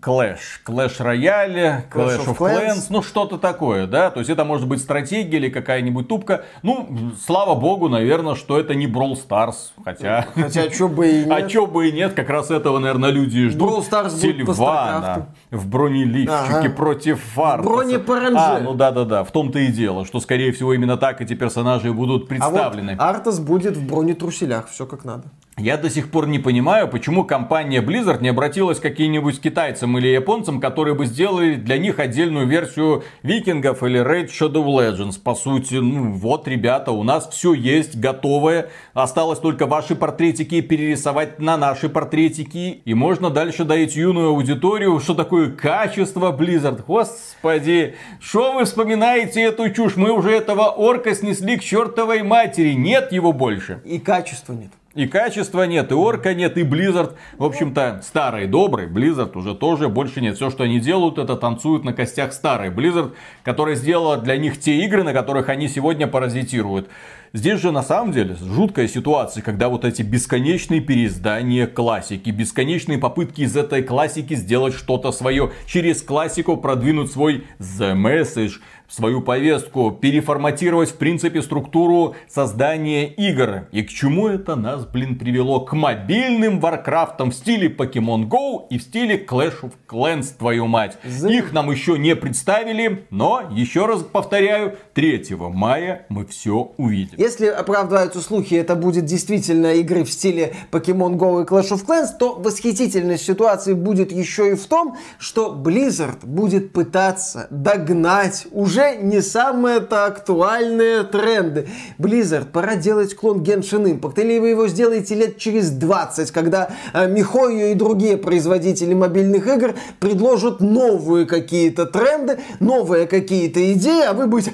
Clash, Clash Royale, Clash, Clash of, of Clans. Clans, ну что-то такое, да, то есть это может быть стратегия или какая-нибудь тупка, ну, слава богу, наверное, что это не Brawl Stars, хотя... Хотя, что бы и нет. А что бы и нет, как раз этого, наверное, люди ждут. Brawl Stars Сильвана в бронеливчике ага. против Фартаса. Бронепаранже. А, ну да-да-да, в том-то и дело, что, скорее всего, именно так эти персонажи будут представлены. А вот Артас будет в бронетруселях, все как надо. Я до сих пор не понимаю, почему компания Blizzard не обратилась к каким-нибудь китайцам или японцам, которые бы сделали для них отдельную версию викингов или Raid Shadow Legends. По сути, ну вот, ребята, у нас все есть, готовое. Осталось только ваши портретики перерисовать на наши портретики. И можно дальше доить юную аудиторию, что такое качество Blizzard. Господи, что вы вспоминаете эту чушь? Мы уже этого орка снесли к чертовой матери. Нет его больше. И качества нет. И качества нет, и орка нет, и Blizzard, в общем-то, старый добрый, Blizzard уже тоже больше нет. Все, что они делают, это танцуют на костях старой Blizzard, которая сделала для них те игры, на которых они сегодня паразитируют. Здесь же на самом деле жуткая ситуация, когда вот эти бесконечные переиздания классики, бесконечные попытки из этой классики сделать что-то свое, через классику продвинуть свой The Message, свою повестку, переформатировать в принципе структуру создания игр. И к чему это нас, блин, привело? К мобильным варкрафтам в стиле Pokemon Go и в стиле Clash of Clans, твою мать. За... Их нам еще не представили, но, еще раз повторяю, 3 мая мы все увидим. Если оправдываются слухи, это будет действительно игры в стиле Pokemon Go и Clash of Clans, то восхитительность ситуации будет еще и в том, что Blizzard будет пытаться догнать уже уже не самые-то актуальные тренды. Blizzard, пора делать клон Genshin Impact. Или вы его сделаете лет через 20, когда э, Михою и другие производители мобильных игр предложат новые какие-то тренды, новые какие-то идеи, а вы будете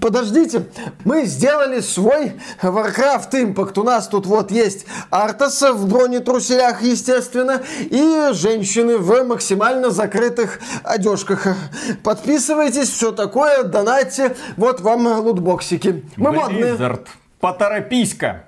Подождите, мы сделали свой Warcraft Impact. У нас тут вот есть Артаса в бронетруселях, естественно, и женщины в максимально закрытых одежках. Подписывайтесь, все такое, донатьте. Вот вам лутбоксики. Мы Blizzard, модные. поторопись-ка.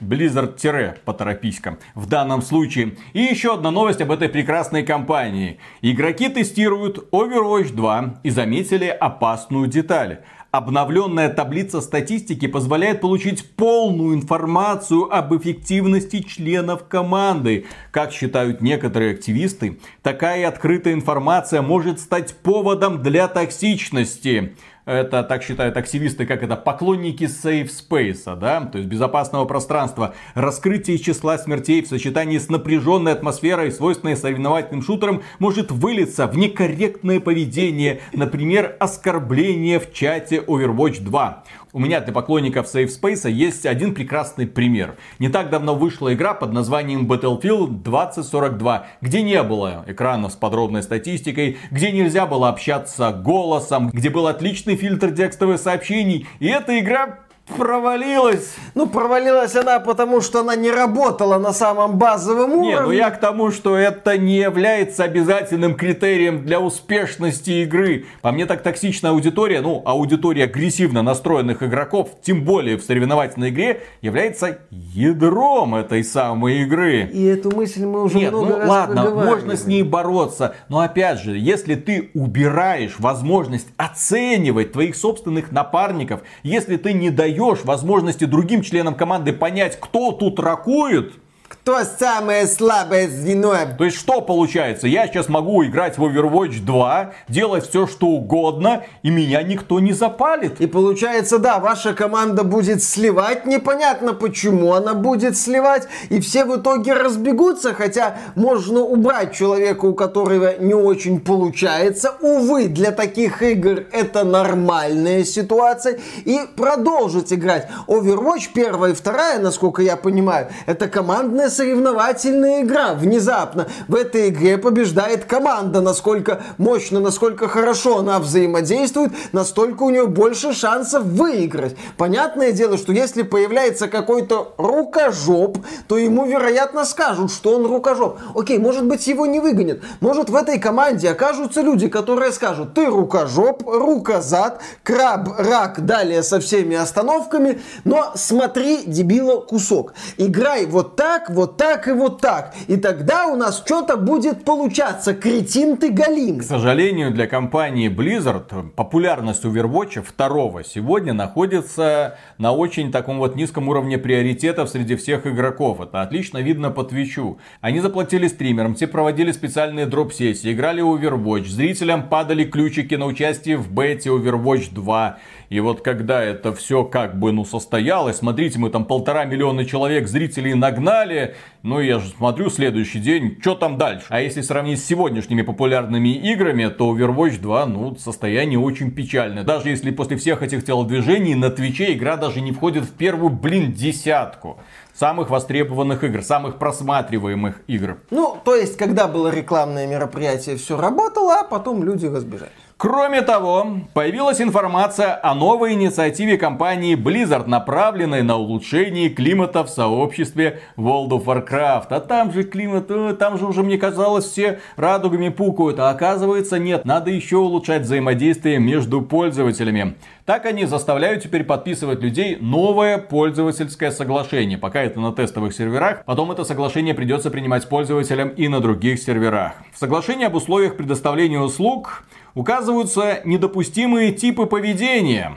Blizzard-поторопись-ка в данном случае. И еще одна новость об этой прекрасной компании. Игроки тестируют Overwatch 2 и заметили опасную деталь. Обновленная таблица статистики позволяет получить полную информацию об эффективности членов команды. Как считают некоторые активисты, такая открытая информация может стать поводом для токсичности это так считают активисты, как это поклонники safe space, да, то есть безопасного пространства. Раскрытие числа смертей в сочетании с напряженной атмосферой, свойственной соревновательным шутерам, может вылиться в некорректное поведение, например, оскорбление в чате Overwatch 2. У меня для поклонников Safe Space есть один прекрасный пример. Не так давно вышла игра под названием Battlefield 2042, где не было экранов с подробной статистикой, где нельзя было общаться голосом, где был отличный фильтр текстовых сообщений. И эта игра провалилась. Ну, провалилась она, потому что она не работала на самом базовом уровне. Не, ну я к тому, что это не является обязательным критерием для успешности игры. По мне так токсичная аудитория, ну, аудитория агрессивно настроенных игроков, тем более в соревновательной игре, является ядром этой самой игры. И эту мысль мы уже Нет, много ну, раз ладно, можно с ней бороться, но опять же, если ты убираешь возможность оценивать твоих собственных напарников, если ты не даешь даешь возможности другим членам команды понять, кто тут ракует, кто самое слабое звено? То есть что получается? Я сейчас могу играть в Overwatch 2, делать все что угодно, и меня никто не запалит. И получается, да, ваша команда будет сливать, непонятно почему она будет сливать, и все в итоге разбегутся, хотя можно убрать человека, у которого не очень получается. Увы, для таких игр это нормальная ситуация, и продолжить играть. Overwatch первая и вторая, насколько я понимаю, это командная соревновательная игра. Внезапно в этой игре побеждает команда. Насколько мощно, насколько хорошо она взаимодействует, настолько у нее больше шансов выиграть. Понятное дело, что если появляется какой-то рукожоп, то ему, вероятно, скажут, что он рукожоп. Окей, может быть, его не выгонят. Может, в этой команде окажутся люди, которые скажут, ты рукожоп, рукозад, краб, рак, далее со всеми остановками, но смотри, дебила, кусок. Играй вот так, вот вот так и вот так. И тогда у нас что-то будет получаться. Кретин ты галим. К сожалению, для компании Blizzard популярность Overwatch второго сегодня находится на очень таком вот низком уровне приоритетов среди всех игроков. Это отлично видно по Твичу. Они заплатили стримерам, те проводили специальные дроп-сессии, играли Overwatch, зрителям падали ключики на участие в бете Overwatch 2. И вот когда это все как бы ну состоялось, смотрите, мы там полтора миллиона человек зрителей нагнали, ну я же смотрю следующий день, что там дальше? А если сравнить с сегодняшними популярными играми, то Overwatch 2, ну, состояние очень печальное. Даже если после всех этих телодвижений на Твиче игра даже не входит в первую, блин, десятку самых востребованных игр, самых просматриваемых игр. Ну, то есть, когда было рекламное мероприятие, все работало, а потом люди разбежались. Кроме того, появилась информация о новой инициативе компании Blizzard, направленной на улучшение климата в сообществе World of Warcraft. А там же климат, э, там же уже, мне казалось, все радугами пукают. А оказывается, нет, надо еще улучшать взаимодействие между пользователями. Так они заставляют теперь подписывать людей новое пользовательское соглашение. Пока это на тестовых серверах, потом это соглашение придется принимать пользователям и на других серверах. В соглашении об условиях предоставления услуг указываются недопустимые типы поведения.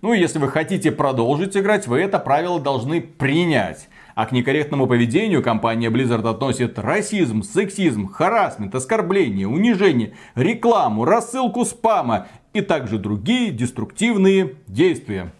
Ну, если вы хотите продолжить играть, вы это правило должны принять. А к некорректному поведению компания Blizzard относит расизм, сексизм, харасмент, оскорбление, унижение, рекламу, рассылку спама и также другие деструктивные действия.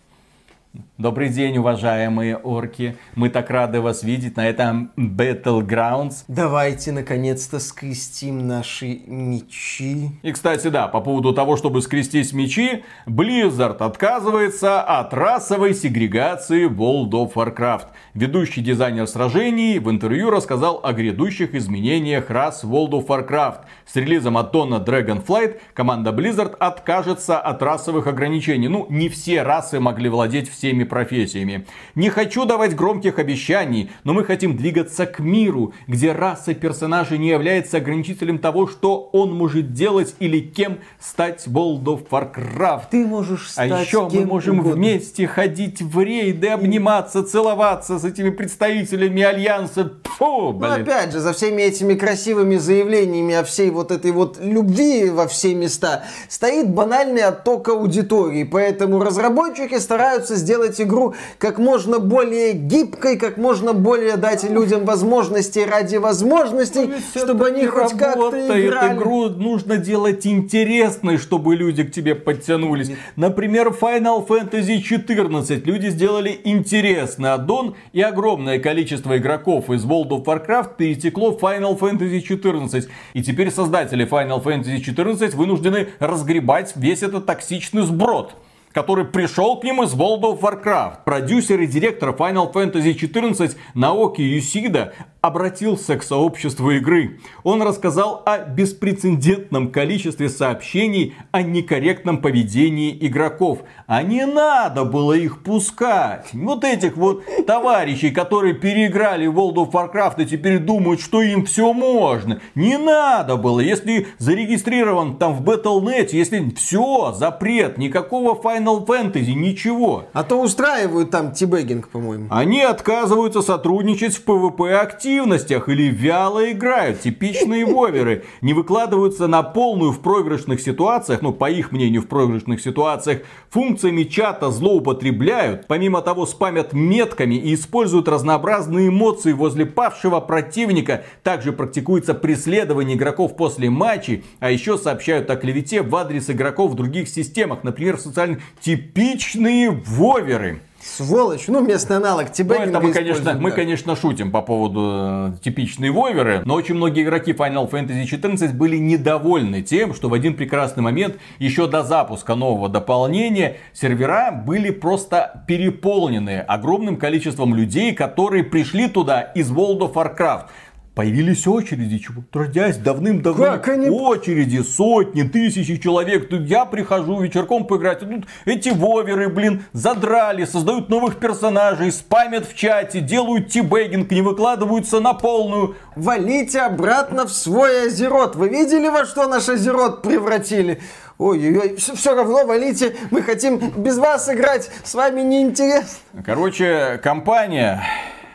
Добрый день, уважаемые орки. Мы так рады вас видеть на этом Battlegrounds. Давайте, наконец-то, скрестим наши мечи. И, кстати, да, по поводу того, чтобы скрестить мечи, Blizzard отказывается от расовой сегрегации World of Warcraft. Ведущий дизайнер сражений в интервью рассказал о грядущих изменениях рас World of Warcraft. С релизом аддона Dragonflight команда Blizzard откажется от расовых ограничений. Ну, не все расы могли владеть всеми профессиями. Не хочу давать громких обещаний, но мы хотим двигаться к миру, где раса персонажа не является ограничителем того, что он может делать или кем стать World of Warcraft. Ты можешь а стать А еще мы можем угодно. вместе ходить в рейды, обниматься, целоваться с этими представителями Альянса. Фу, блин. Ну, опять же, за всеми этими красивыми заявлениями о всей вот этой вот любви во все места стоит банальный отток аудитории. Поэтому разработчики стараются сделать игру как можно более гибкой, как можно более дать людям возможности ради возможностей, ну, чтобы они хоть как-то играли. Игру нужно делать интересной, чтобы люди к тебе подтянулись. Например, Final Fantasy 14 люди сделали интересный аддон, и огромное количество игроков из World of Warcraft перетекло в Final Fantasy 14. И теперь создатели Final Fantasy 14 вынуждены разгребать весь этот токсичный сброд который пришел к ним из World of Warcraft. Продюсер и директор Final Fantasy XIV Наоки Юсида обратился к сообществу игры. Он рассказал о беспрецедентном количестве сообщений о некорректном поведении игроков. А не надо было их пускать. Вот этих вот товарищей, которые переиграли World of Warcraft и теперь думают, что им все можно. Не надо было. Если зарегистрирован там в Battle.net, если все, запрет, никакого Final Fantasy, ничего. А то устраивают там тибегинг, по-моему. Они отказываются сотрудничать в PvP активно активностях или вяло играют. Типичные воверы. Не выкладываются на полную в проигрышных ситуациях, ну, по их мнению, в проигрышных ситуациях, функциями чата злоупотребляют. Помимо того, спамят метками и используют разнообразные эмоции возле павшего противника. Также практикуется преследование игроков после матчей, а еще сообщают о клевете в адрес игроков в других системах, например, в социальных типичные воверы. Сволочь, ну местный аналог тебя. Ну, это мы, конечно, да. мы, конечно, шутим по поводу э, типичной воверы, но очень многие игроки Final Fantasy XIV были недовольны тем, что в один прекрасный момент, еще до запуска нового дополнения, сервера были просто переполнены огромным количеством людей, которые пришли туда из World of Warcraft. Появились очереди, трудясь давным-давно. Как они... Очереди, сотни, тысячи человек. Тут я прихожу вечерком поиграть. тут эти воверы, блин, задрали, создают новых персонажей, спамят в чате, делают тибегинг, не выкладываются на полную. Валите обратно в свой Азерот. Вы видели, во что наш Азерот превратили? Ой-ой-ой, все, все равно валите, мы хотим без вас играть, с вами неинтересно. Короче, компания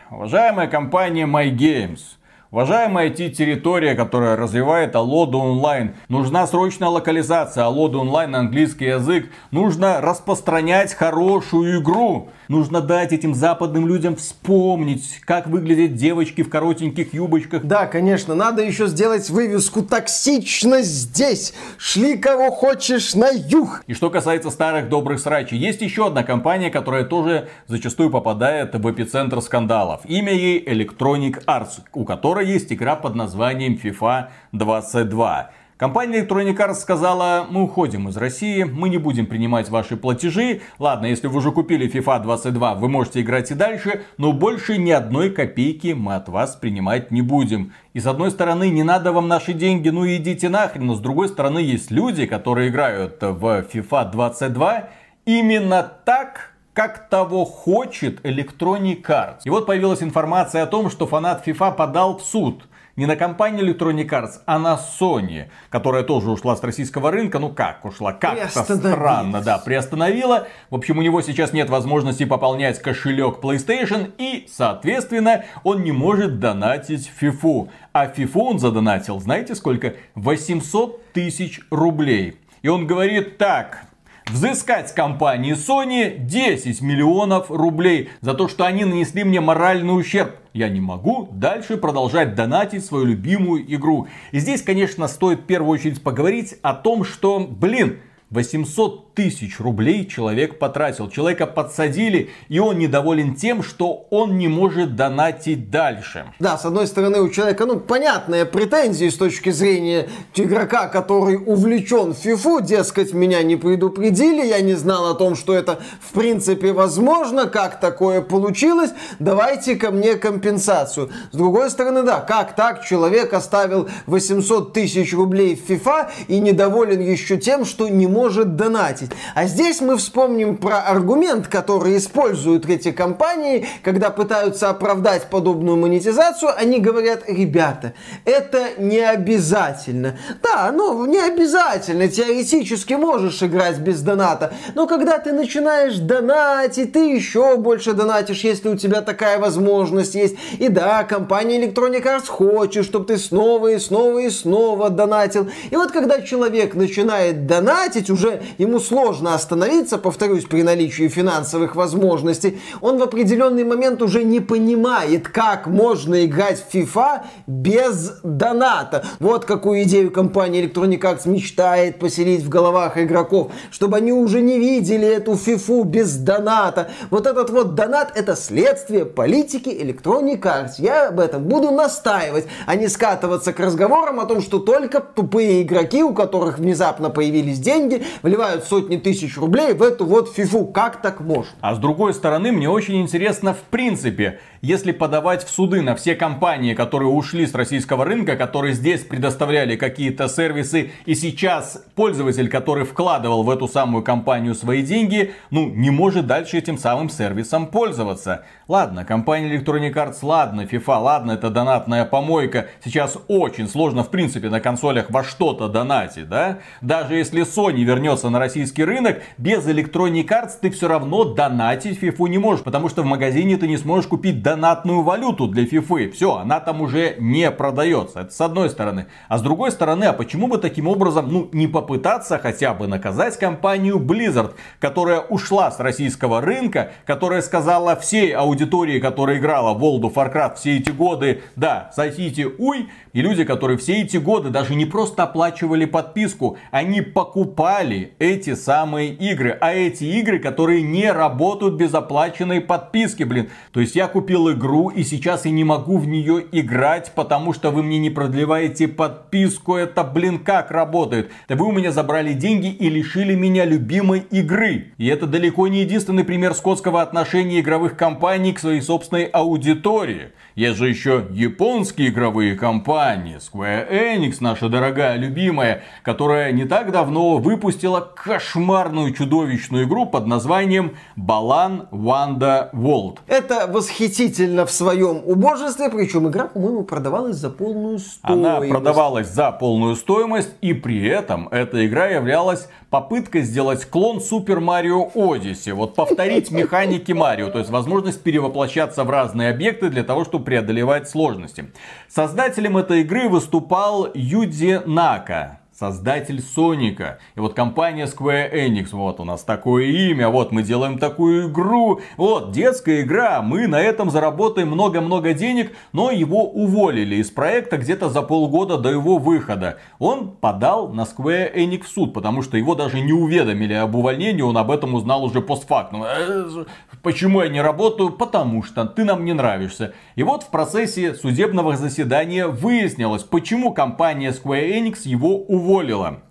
уважаемая компания MyGames, Уважаемая IT-территория, которая развивает Алоду онлайн, нужна срочная локализация Алоду онлайн на английский язык. Нужно распространять хорошую игру. Нужно дать этим западным людям вспомнить, как выглядят девочки в коротеньких юбочках. Да, конечно, надо еще сделать вывеску «Токсичность здесь! Шли кого хочешь на юг!» И что касается старых добрых срачей, есть еще одна компания, которая тоже зачастую попадает в эпицентр скандалов. Имя ей Electronic Arts, у которой есть игра под названием FIFA 22. Компания Electronic Arts сказала, мы уходим из России, мы не будем принимать ваши платежи. Ладно, если вы уже купили FIFA 22, вы можете играть и дальше, но больше ни одной копейки мы от вас принимать не будем. И с одной стороны, не надо вам наши деньги, ну идите нахрен, но с другой стороны, есть люди, которые играют в FIFA 22 именно так, как того хочет Electronic Arts. И вот появилась информация о том, что фанат FIFA подал в суд не на компанию Electronic Arts, а на Sony, которая тоже ушла с российского рынка. Ну как ушла? Как-то странно, да, приостановила. В общем, у него сейчас нет возможности пополнять кошелек PlayStation и, соответственно, он не может донатить FIFA. А FIFA он задонатил, знаете сколько? 800 тысяч рублей. И он говорит так, взыскать с компании Sony 10 миллионов рублей за то, что они нанесли мне моральный ущерб. Я не могу дальше продолжать донатить свою любимую игру. И здесь, конечно, стоит в первую очередь поговорить о том, что, блин, 800 тысяч рублей человек потратил. Человека подсадили, и он недоволен тем, что он не может донатить дальше. Да, с одной стороны, у человека, ну, понятные претензии с точки зрения игрока, который увлечен фифу, дескать, меня не предупредили, я не знал о том, что это в принципе возможно, как такое получилось, давайте ко мне компенсацию. С другой стороны, да, как так человек оставил 800 тысяч рублей в FIFA и недоволен еще тем, что не может донатить. А здесь мы вспомним про аргумент, который используют эти компании, когда пытаются оправдать подобную монетизацию. Они говорят, ребята, это не обязательно. Да, ну, не обязательно. Теоретически можешь играть без доната. Но когда ты начинаешь донатить, ты еще больше донатишь, если у тебя такая возможность есть. И да, компания Electronic Arts хочет, чтобы ты снова и снова и снова донатил. И вот когда человек начинает донатить, уже ему сложно остановиться, повторюсь, при наличии финансовых возможностей. Он в определенный момент уже не понимает, как можно играть в FIFA без доната. Вот какую идею компания Electronic Arts мечтает поселить в головах игроков, чтобы они уже не видели эту FIFA без доната. Вот этот вот донат это следствие политики Electronic Arts. Я об этом буду настаивать, а не скатываться к разговорам о том, что только тупые игроки, у которых внезапно появились деньги, вливают сотни тысяч рублей в эту вот фифу. Как так можно? А с другой стороны, мне очень интересно в принципе, если подавать в суды на все компании, которые ушли с российского рынка, которые здесь предоставляли какие-то сервисы, и сейчас пользователь, который вкладывал в эту самую компанию свои деньги, ну, не может дальше этим самым сервисом пользоваться. Ладно, компания Electronic Arts, ладно, FIFA, ладно, это донатная помойка. Сейчас очень сложно, в принципе, на консолях во что-то донатить, да? Даже если Sony вернется на российский рынок, без Electronic Arts ты все равно донатить FIFA не можешь, потому что в магазине ты не сможешь купить донатную валюту для FIFA. Все, она там уже не продается. Это с одной стороны. А с другой стороны, а почему бы таким образом, ну, не попытаться хотя бы наказать компанию Blizzard, которая ушла с российского рынка, которая сказала всей аудитории, которая играла в World of Warcraft все эти годы, да, сосите уй, и люди, которые все эти годы даже не просто оплачивали подписку, они покупали эти самые игры. А эти игры, которые не работают без оплаченной подписки, блин. То есть я купил игру и сейчас я не могу в нее играть, потому что вы мне не продлеваете подписку. Это, блин, как работает? Да вы у меня забрали деньги и лишили меня любимой игры. И это далеко не единственный пример скотского отношения игровых компаний к своей собственной аудитории. Есть же еще японские игровые компании, Square Enix, наша дорогая, любимая, которая не так давно выпустила кошмарную чудовищную игру под названием Балан Ванда Волд. Это восхитительно в своем убожестве, причем игра, по-моему, продавалась за полную стоимость. Она продавалась за полную стоимость, и при этом эта игра являлась попыткой сделать клон Super Mario Odyssey. Вот повторить механики Марио, то есть возможность перевоплощаться в разные объекты для того, чтобы преодолевать сложности. Создателем этой игры выступал Юди Нака создатель Соника. И вот компания Square Enix, вот у нас такое имя, вот мы делаем такую игру, вот детская игра, мы на этом заработаем много-много денег, но его уволили из проекта где-то за полгода до его выхода. Он подал на Square Enix в суд, потому что его даже не уведомили об увольнении, он об этом узнал уже постфактум. «Э, почему я не работаю? Потому что ты нам не нравишься. И вот в процессе судебного заседания выяснилось, почему компания Square Enix его уволила уволила.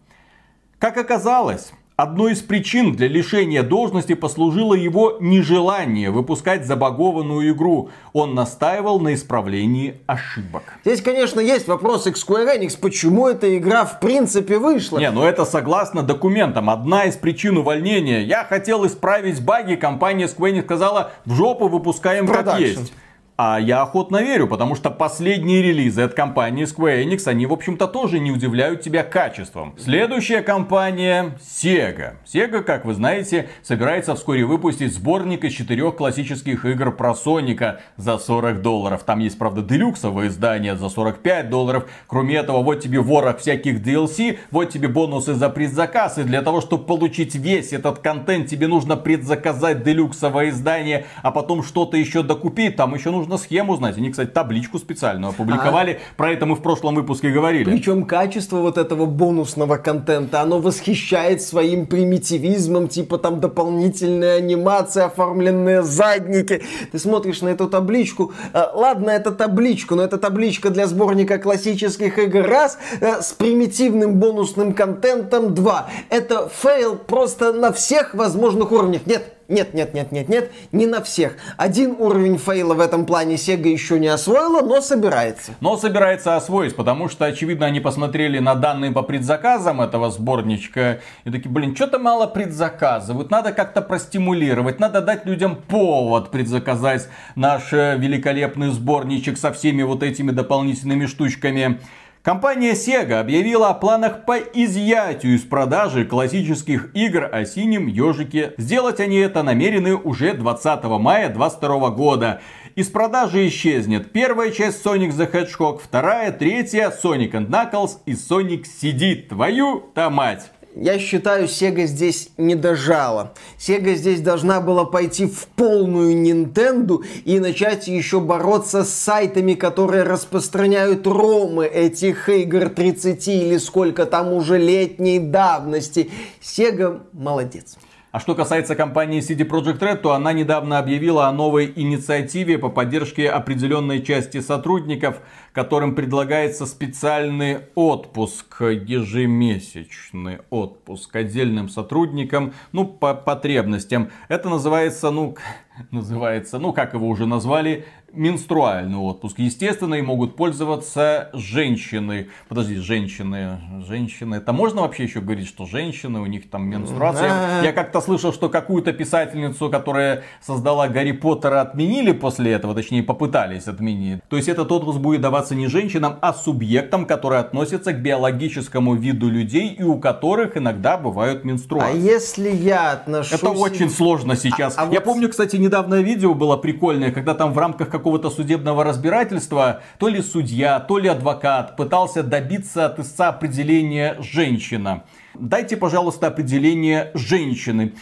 Как оказалось, Одной из причин для лишения должности послужило его нежелание выпускать забагованную игру. Он настаивал на исправлении ошибок. Здесь, конечно, есть вопросы к Square Enix, почему эта игра в принципе вышла. Не, ну это согласно документам. Одна из причин увольнения. Я хотел исправить баги, компания Square Enix сказала, в жопу выпускаем Production. как есть. А я охотно верю, потому что последние релизы от компании Square Enix, они, в общем-то, тоже не удивляют тебя качеством. Следующая компания Sega. Sega, как вы знаете, собирается вскоре выпустить сборник из четырех классических игр про Соника за 40 долларов. Там есть, правда, делюксовое издание за 45 долларов. Кроме этого, вот тебе ворох всяких DLC, вот тебе бонусы за предзаказ. И для того, чтобы получить весь этот контент, тебе нужно предзаказать делюксовое издание, а потом что-то еще докупить. Там еще нужно нужно схему знать. Они, кстати, табличку специальную опубликовали. А... Про это мы в прошлом выпуске говорили. Причем качество вот этого бонусного контента, оно восхищает своим примитивизмом, типа там дополнительная анимация, оформленные задники. Ты смотришь на эту табличку. А, ладно, это табличка, но это табличка для сборника классических игр раз, э, с примитивным бонусным контентом два. Это фейл просто на всех возможных уровнях. Нет, нет, нет, нет, нет, нет, не на всех. Один уровень фейла в этом плане Sega еще не освоила, но собирается. Но собирается освоить, потому что, очевидно, они посмотрели на данные по предзаказам этого сборничка и такие, блин, что-то мало предзаказывают, надо как-то простимулировать, надо дать людям повод предзаказать наш э, великолепный сборничек со всеми вот этими дополнительными штучками. Компания Sega объявила о планах по изъятию из продажи классических игр о синем ежике. Сделать они это намерены уже 20 мая 2022 года. Из продажи исчезнет первая часть Sonic the Hedgehog, вторая, третья Sonic and Knuckles и Sonic CD. Твою-то мать! Я считаю, Sega здесь не дожала. Sega здесь должна была пойти в полную Nintendo и начать еще бороться с сайтами, которые распространяют ромы этих игр 30 или сколько там уже летней давности. Sega молодец. А что касается компании CD Projekt Red, то она недавно объявила о новой инициативе по поддержке определенной части сотрудников, которым предлагается специальный отпуск, ежемесячный отпуск отдельным сотрудникам, ну, по потребностям. Это называется, ну, называется, ну, как его уже назвали, менструальный отпуск. Естественно, и могут пользоваться женщины. Подожди, женщины, женщины. Это можно вообще еще говорить, что женщины, у них там менструация? Я как-то слышал, что какую-то писательницу, которая создала Гарри Поттера, отменили после этого, точнее попытались отменить. То есть этот отпуск будет даваться не женщинам, а субъектам, которые относятся к биологическому виду людей и у которых иногда бывают менструации. А если я отношусь... Это очень сложно сейчас. А, а я вот... помню, кстати, недавно видео было прикольное, когда там в рамках какого-то судебного разбирательства то ли судья, то ли адвокат пытался добиться от истца определения женщина. Дайте, пожалуйста, определение женщины.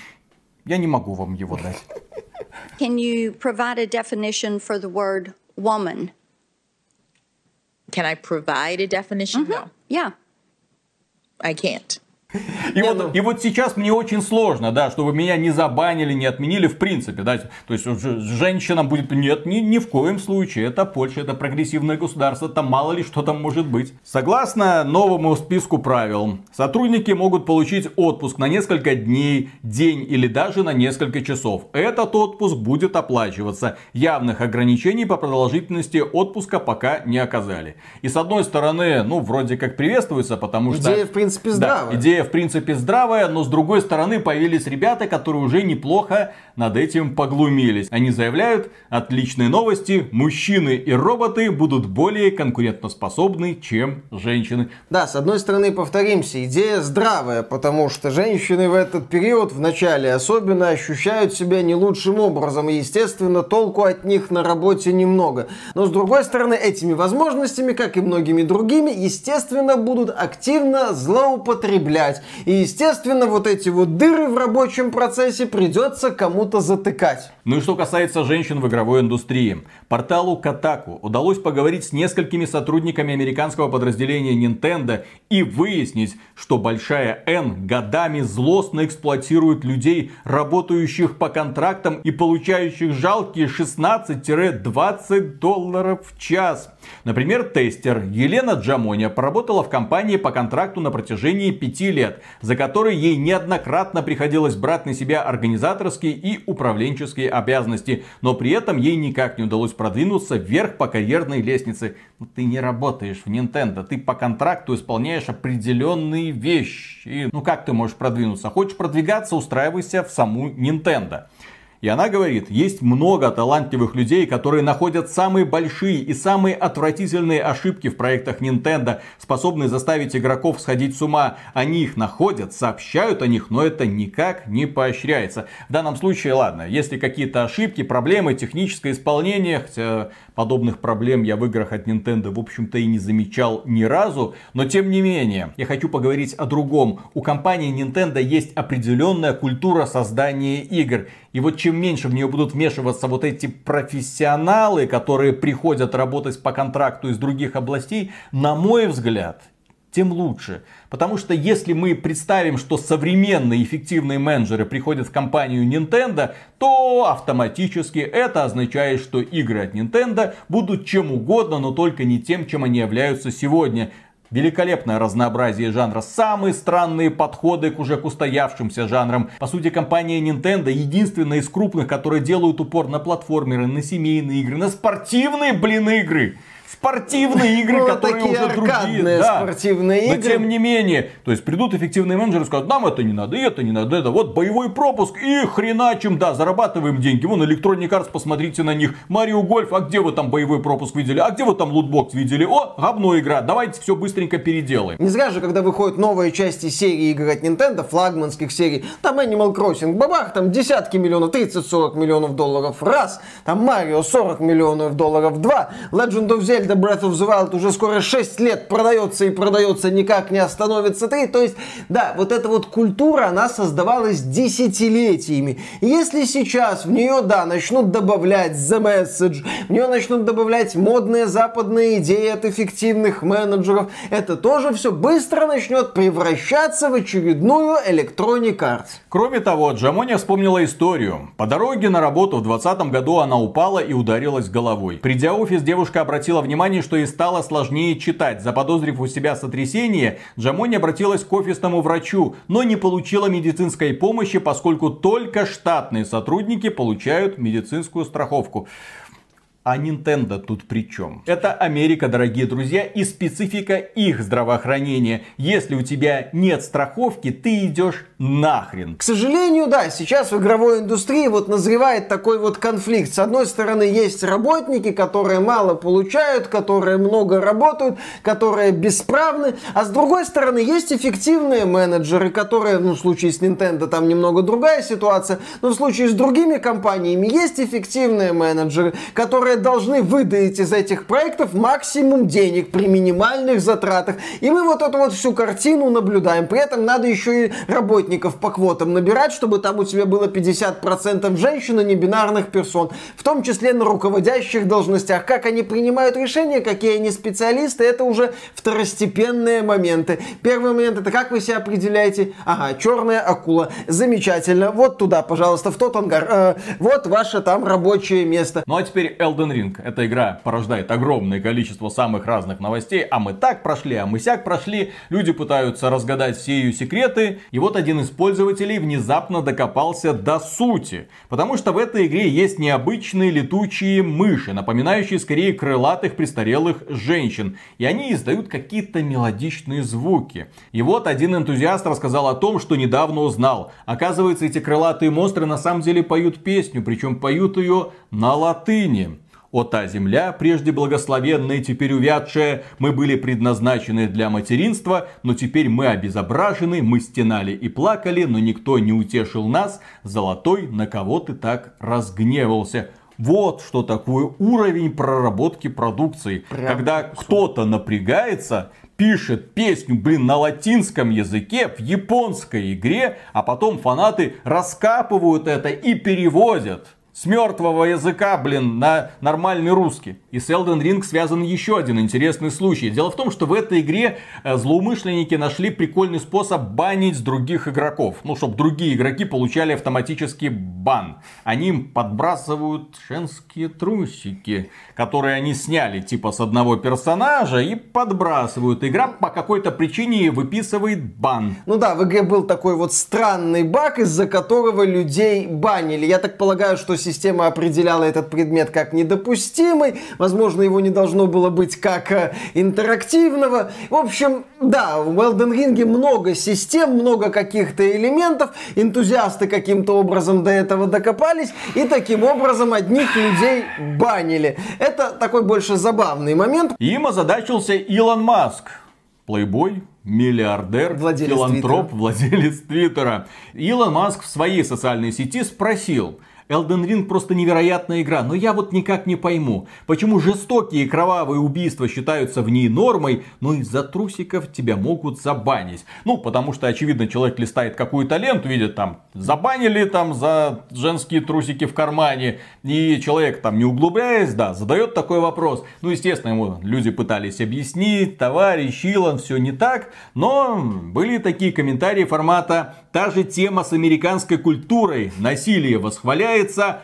Я не могу вам его дать. Can you provide a definition for the word woman? Can I provide a definition? Mm-hmm. No. Yeah. I can't. И, вот, ну... и вот сейчас мне очень сложно, да, чтобы меня не забанили, не отменили в принципе, да. То есть женщина будет, нет, ни, ни в коем случае, это Польша, это прогрессивное государство, там мало ли что там может быть. Согласно новому списку правил, сотрудники могут получить отпуск на несколько дней, день или даже на несколько часов. Этот отпуск будет оплачиваться. Явных ограничений по продолжительности отпуска пока не оказали. И с одной стороны, ну, вроде как приветствуется, потому что... Идея, в принципе, здравая. Да, идея Идея, в принципе, здравая, но с другой стороны появились ребята, которые уже неплохо над этим поглумились. Они заявляют, отличные новости, мужчины и роботы будут более конкурентоспособны, чем женщины. Да, с одной стороны, повторимся, идея здравая, потому что женщины в этот период, в начале особенно, ощущают себя не лучшим образом, и, естественно, толку от них на работе немного. Но, с другой стороны, этими возможностями, как и многими другими, естественно, будут активно злоупотреблять. И, естественно, вот эти вот дыры в рабочем процессе придется кому-то затыкать. Ну и что касается женщин в игровой индустрии. Порталу Kotaku удалось поговорить с несколькими сотрудниками американского подразделения Nintendo и выяснить, что Большая N годами злостно эксплуатирует людей, работающих по контрактам и получающих жалкие 16-20 долларов в час. Например, тестер Елена Джамоня поработала в компании по контракту на протяжении пяти лет, за который ей неоднократно приходилось брать на себя организаторские и управленческие обязанности, но при этом ей никак не удалось продвинуться вверх по карьерной лестнице. Ну, ты не работаешь в Nintendo, ты по контракту исполняешь определенные вещи. Ну как ты можешь продвинуться? Хочешь продвигаться, устраивайся в саму Nintendo. И она говорит, есть много талантливых людей, которые находят самые большие и самые отвратительные ошибки в проектах Nintendo, способные заставить игроков сходить с ума. Они их находят, сообщают о них, но это никак не поощряется. В данном случае, ладно, если какие-то ошибки, проблемы, техническое исполнение, хотя подобных проблем я в играх от Nintendo, в общем-то, и не замечал ни разу, но тем не менее, я хочу поговорить о другом. У компании Nintendo есть определенная культура создания игр. И вот чем меньше в нее будут вмешиваться вот эти профессионалы, которые приходят работать по контракту из других областей, на мой взгляд, тем лучше. Потому что если мы представим, что современные эффективные менеджеры приходят в компанию Nintendo, то автоматически это означает, что игры от Nintendo будут чем угодно, но только не тем, чем они являются сегодня великолепное разнообразие жанра, самые странные подходы к уже к устоявшимся жанрам. По сути, компания Nintendo единственная из крупных, которые делают упор на платформеры, на семейные игры, на спортивные, блин, игры спортивные игры, ну, которые уже другие. Да. спортивные игры. Но тем не менее, то есть придут эффективные менеджеры и скажут, нам это не надо, и это не надо, это вот боевой пропуск, и хреначим, да, зарабатываем деньги. Вон Electronic Arts, посмотрите на них. Марио Гольф, а где вы там боевой пропуск видели? А где вы там лутбокс видели? О, говно игра, давайте все быстренько переделаем. Не зря же, когда выходят новые части серии игр от Nintendo, флагманских серий, там Animal Crossing, бабах, там десятки миллионов, 30-40 миллионов долларов, раз, там Марио 40 миллионов долларов, два, Legend of Zelda Breath of the Wild уже скоро 6 лет продается и продается, никак не остановится 3. То есть, да, вот эта вот культура, она создавалась десятилетиями. И если сейчас в нее, да, начнут добавлять The Message, в нее начнут добавлять модные западные идеи от эффективных менеджеров, это тоже все быстро начнет превращаться в очередную Electronic Arts. Кроме того, Джамония вспомнила историю. По дороге на работу в 2020 году она упала и ударилась головой. Придя в офис, девушка обратила внимание, что ей стало сложнее читать. Заподозрив у себя сотрясение, Джамони обратилась к офисному врачу, но не получила медицинской помощи, поскольку только штатные сотрудники получают медицинскую страховку. А Nintendo тут при чем? Это Америка, дорогие друзья, и специфика их здравоохранения. Если у тебя нет страховки, ты идешь нахрен. К сожалению, да, сейчас в игровой индустрии вот назревает такой вот конфликт. С одной стороны, есть работники, которые мало получают, которые много работают, которые бесправны. А с другой стороны, есть эффективные менеджеры, которые, ну, в случае с Nintendo там немного другая ситуация, но в случае с другими компаниями есть эффективные менеджеры, которые которые должны выдать из этих проектов максимум денег при минимальных затратах. И мы вот эту вот всю картину наблюдаем. При этом надо еще и работников по квотам набирать, чтобы там у тебя было 50% женщин и небинарных персон. В том числе на руководящих должностях. Как они принимают решения, какие они специалисты, это уже второстепенные моменты. Первый момент это как вы себя определяете? Ага, черная акула. Замечательно. Вот туда, пожалуйста, в тот ангар. Э, вот ваше там рабочее место. Ну а теперь Elden Elden Ring. Эта игра порождает огромное количество самых разных новостей. А мы так прошли, а мы сяк прошли. Люди пытаются разгадать все ее секреты. И вот один из пользователей внезапно докопался до сути. Потому что в этой игре есть необычные летучие мыши, напоминающие скорее крылатых престарелых женщин. И они издают какие-то мелодичные звуки. И вот один энтузиаст рассказал о том, что недавно узнал. Оказывается, эти крылатые монстры на самом деле поют песню, причем поют ее на латыни. О та земля, прежде благословенная, теперь увядшая, мы были предназначены для материнства, но теперь мы обезображены, мы стенали и плакали, но никто не утешил нас. Золотой, на кого ты так разгневался? Вот что такое уровень проработки продукции. Прям когда кто-то напрягается, пишет песню, блин, на латинском языке, в японской игре, а потом фанаты раскапывают это и переводят с мертвого языка, блин, на нормальный русский. И с Elden Ring связан еще один интересный случай. Дело в том, что в этой игре э, злоумышленники нашли прикольный способ банить других игроков. Ну, чтобы другие игроки получали автоматический бан. Они им подбрасывают женские трусики, которые они сняли типа с одного персонажа и подбрасывают. Игра по какой-то причине выписывает бан. Ну да, в игре был такой вот странный баг, из-за которого людей банили. Я так полагаю, что система определяла этот предмет как недопустимый. Возможно, его не должно было быть как э, интерактивного. В общем, да, в Elden Ring много систем, много каких-то элементов. Энтузиасты каким-то образом до этого докопались. И таким образом одних людей банили. Это такой больше забавный момент. Им озадачился Илон Маск. Плейбой, миллиардер, Владелец филантроп, Твиттера. владелец Твиттера. Илон Маск в своей социальной сети спросил, Elden Ring просто невероятная игра, но я вот никак не пойму, почему жестокие кровавые убийства считаются в ней нормой, но из-за трусиков тебя могут забанить. Ну, потому что, очевидно, человек листает какую-то ленту, видит там, забанили там за женские трусики в кармане, и человек там, не углубляясь, да, задает такой вопрос. Ну, естественно, ему люди пытались объяснить, товарищ Илон, все не так, но были такие комментарии формата Та же тема с американской культурой. Насилие восхваляется,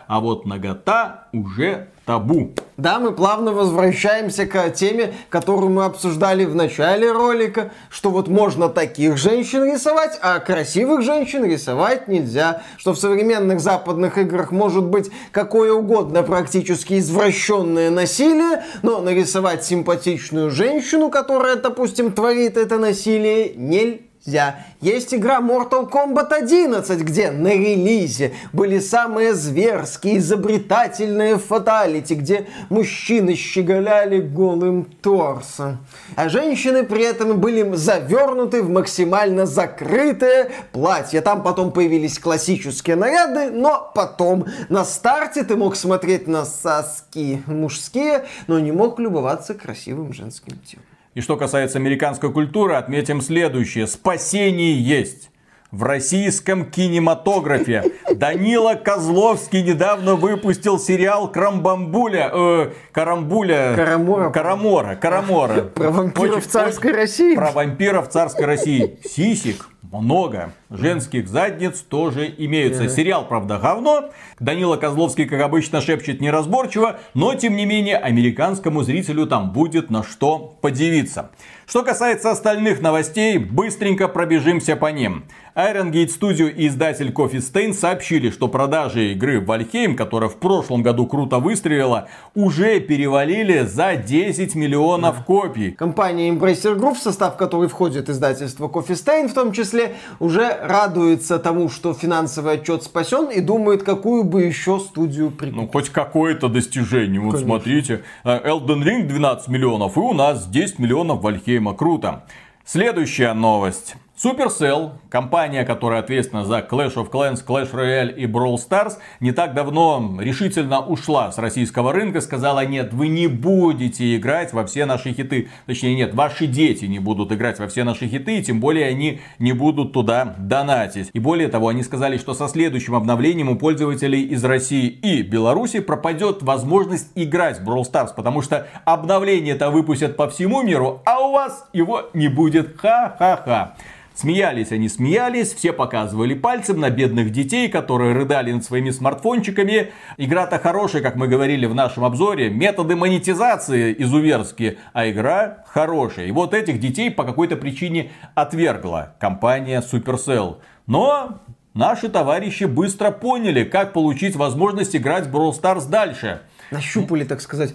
а вот нагота уже табу. Да, мы плавно возвращаемся к теме, которую мы обсуждали в начале ролика, что вот можно таких женщин рисовать, а красивых женщин рисовать нельзя. Что в современных западных играх может быть какое угодно практически извращенное насилие, но нарисовать симпатичную женщину, которая, допустим, творит это насилие, нельзя нельзя. Есть игра Mortal Kombat 11, где на релизе были самые зверские, изобретательные фаталити, где мужчины щеголяли голым торсом. А женщины при этом были завернуты в максимально закрытое платье. Там потом появились классические наряды, но потом на старте ты мог смотреть на соски мужские, но не мог любоваться красивым женским телом. И что касается американской культуры, отметим следующее. Спасение есть. В российском кинематографе Данила Козловский недавно выпустил сериал Крамбамбуля, э, Карамбуля, Карамора. Карамора, Карамора. Про вампиров Очень- царской России. Про вампиров царской России. Сисик много. Женских задниц тоже имеются. Сериал, правда, говно. Данила Козловский, как обычно, шепчет неразборчиво. Но, тем не менее, американскому зрителю там будет на что подивиться. Что касается остальных новостей, быстренько пробежимся по ним. Iron Gate Studio и издатель Coffee Stain сообщили, что продажи игры Valheim, которая в прошлом году круто выстрелила, уже перевалили за 10 миллионов копий. Компания Embracer Group, в состав которой входит издательство Coffee Stain в том числе, уже радуется тому, что финансовый отчет спасен и думает, какую бы еще студию прикупить. Ну, хоть какое-то достижение. Вот Конечно. смотрите, э, Elden Ring 12 миллионов, и у нас 10 миллионов Вальхейма. Круто. Следующая новость. Supercell, компания, которая ответственна за Clash of Clans, Clash Royale и Brawl Stars, не так давно решительно ушла с российского рынка, сказала, нет, вы не будете играть во все наши хиты. Точнее, нет, ваши дети не будут играть во все наши хиты, и тем более они не будут туда донатить. И более того, они сказали, что со следующим обновлением у пользователей из России и Беларуси пропадет возможность играть в Brawl Stars, потому что обновление-то выпустят по всему миру, а у вас его не будет. Ха-ха-ха. Смеялись они, смеялись, все показывали пальцем на бедных детей, которые рыдали над своими смартфончиками. Игра-то хорошая, как мы говорили в нашем обзоре, методы монетизации изуверские, а игра хорошая. И вот этих детей по какой-то причине отвергла компания Supercell. Но наши товарищи быстро поняли, как получить возможность играть в Brawl Stars дальше. Нащупали, так сказать,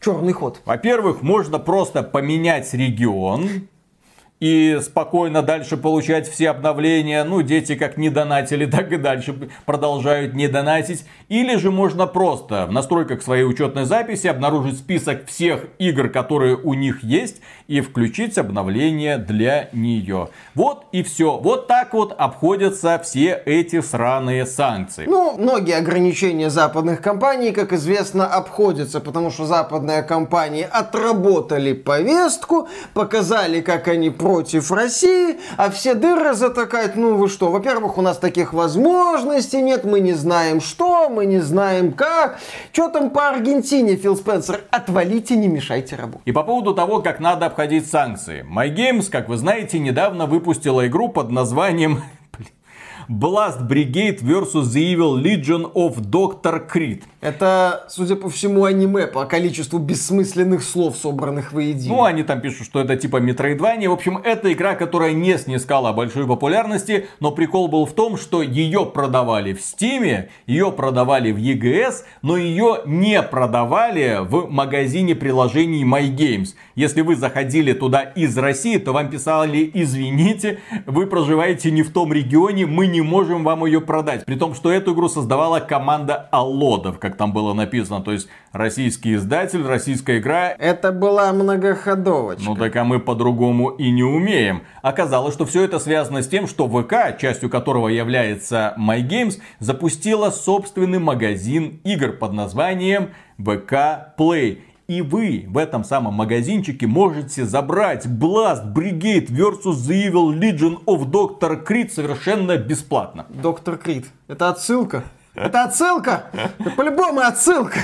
черный ход. Во-первых, можно просто поменять регион, и спокойно дальше получать все обновления. Ну, дети как не донатили, так и дальше продолжают не донатить. Или же можно просто в настройках своей учетной записи обнаружить список всех игр, которые у них есть, и включить обновление для нее. Вот и все. Вот так вот обходятся все эти сраные санкции. Ну, многие ограничения западных компаний, как известно, обходятся, потому что западные компании отработали повестку, показали, как они против России, а все дыры затыкают. Ну вы что, во-первых, у нас таких возможностей нет, мы не знаем что, мы не знаем как. Что там по Аргентине, Фил Спенсер? Отвалите, не мешайте работать. И по поводу того, как надо обходить санкции. MyGames, как вы знаете, недавно выпустила игру под названием Blast Brigade vs. The Evil Legion of Dr. Creed. Это, судя по всему, аниме по количеству бессмысленных слов, собранных воедино. Ну, они там пишут, что это типа Metroidvania. В общем, это игра, которая не снискала большой популярности, но прикол был в том, что ее продавали в Steam, ее продавали в EGS, но ее не продавали в магазине приложений MyGames. Если вы заходили туда из России, то вам писали, извините, вы проживаете не в том регионе, мы не можем вам ее продать. При том, что эту игру создавала команда Аллодов, как там было написано. То есть российский издатель, российская игра. Это была многоходовочка. Ну так а мы по-другому и не умеем. Оказалось, что все это связано с тем, что ВК, частью которого является MyGames, запустила собственный магазин игр под названием ВК Play. И вы в этом самом магазинчике можете забрать Blast Brigade vs. The Evil Legion of Dr. Creed совершенно бесплатно. Доктор Крид. Это отсылка. Это отсылка. Это по-любому отсылка.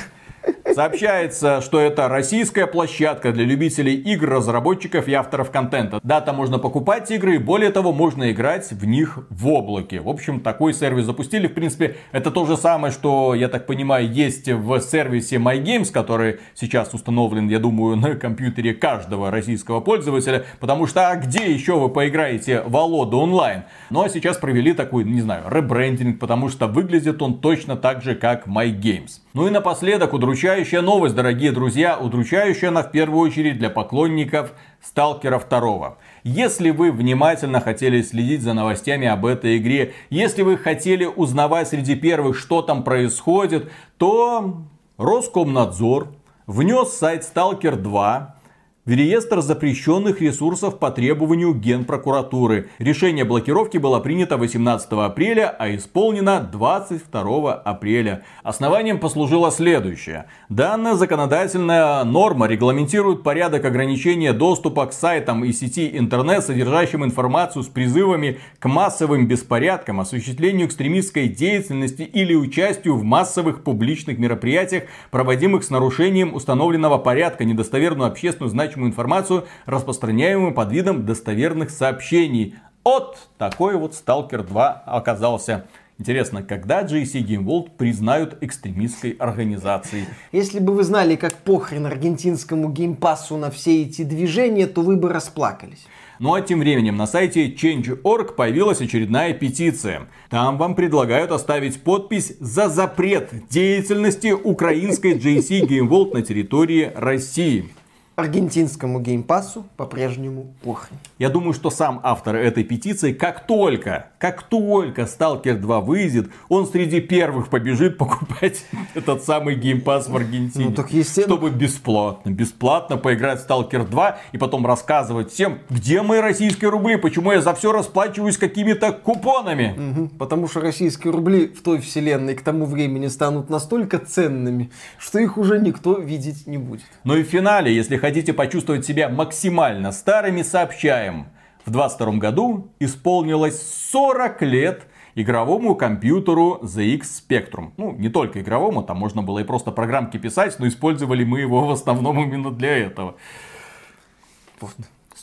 Сообщается, что это российская площадка для любителей игр, разработчиков и авторов контента. Да, там можно покупать игры, и более того, можно играть в них в облаке. В общем, такой сервис запустили. В принципе, это то же самое, что, я так понимаю, есть в сервисе MyGames, который сейчас установлен, я думаю, на компьютере каждого российского пользователя. Потому что, а где еще вы поиграете в Алоду онлайн? Ну, а сейчас провели такой, не знаю, ребрендинг, потому что выглядит он точно так же, как MyGames. Ну и напоследок, удручающая новость, дорогие друзья, удручающая она в первую очередь для поклонников Сталкера 2. Если вы внимательно хотели следить за новостями об этой игре, если вы хотели узнавать среди первых, что там происходит, то Роскомнадзор внес сайт Stalker 2 в реестр запрещенных ресурсов по требованию Генпрокуратуры. Решение блокировки было принято 18 апреля, а исполнено 22 апреля. Основанием послужило следующее. Данная законодательная норма регламентирует порядок ограничения доступа к сайтам и сети интернет, содержащим информацию с призывами к массовым беспорядкам, осуществлению экстремистской деятельности или участию в массовых публичных мероприятиях, проводимых с нарушением установленного порядка, недостоверную общественную значимость значимую информацию, распространяемую под видом достоверных сообщений. От такой вот Stalker 2 оказался. Интересно, когда JC Game World признают экстремистской организацией? Если бы вы знали, как похрен аргентинскому геймпасу на все эти движения, то вы бы расплакались. Ну а тем временем на сайте Change.org появилась очередная петиция. Там вам предлагают оставить подпись за запрет деятельности украинской JC Game World на территории России аргентинскому геймпасу по-прежнему похрен. Я думаю, что сам автор этой петиции, как только, как только Stalker 2 выйдет, он среди первых побежит покупать этот самый геймпас в Аргентине. Ну, так естественно. Чтобы бесплатно, бесплатно поиграть в Stalker 2 и потом рассказывать всем, где мои российские рубли, почему я за все расплачиваюсь какими-то купонами. Угу, потому что российские рубли в той вселенной к тому времени станут настолько ценными, что их уже никто видеть не будет. Ну и в финале, если хотите почувствовать себя максимально старыми, сообщаем. В 22 году исполнилось 40 лет игровому компьютеру ZX Spectrum. Ну, не только игровому, там можно было и просто программки писать, но использовали мы его в основном именно для этого.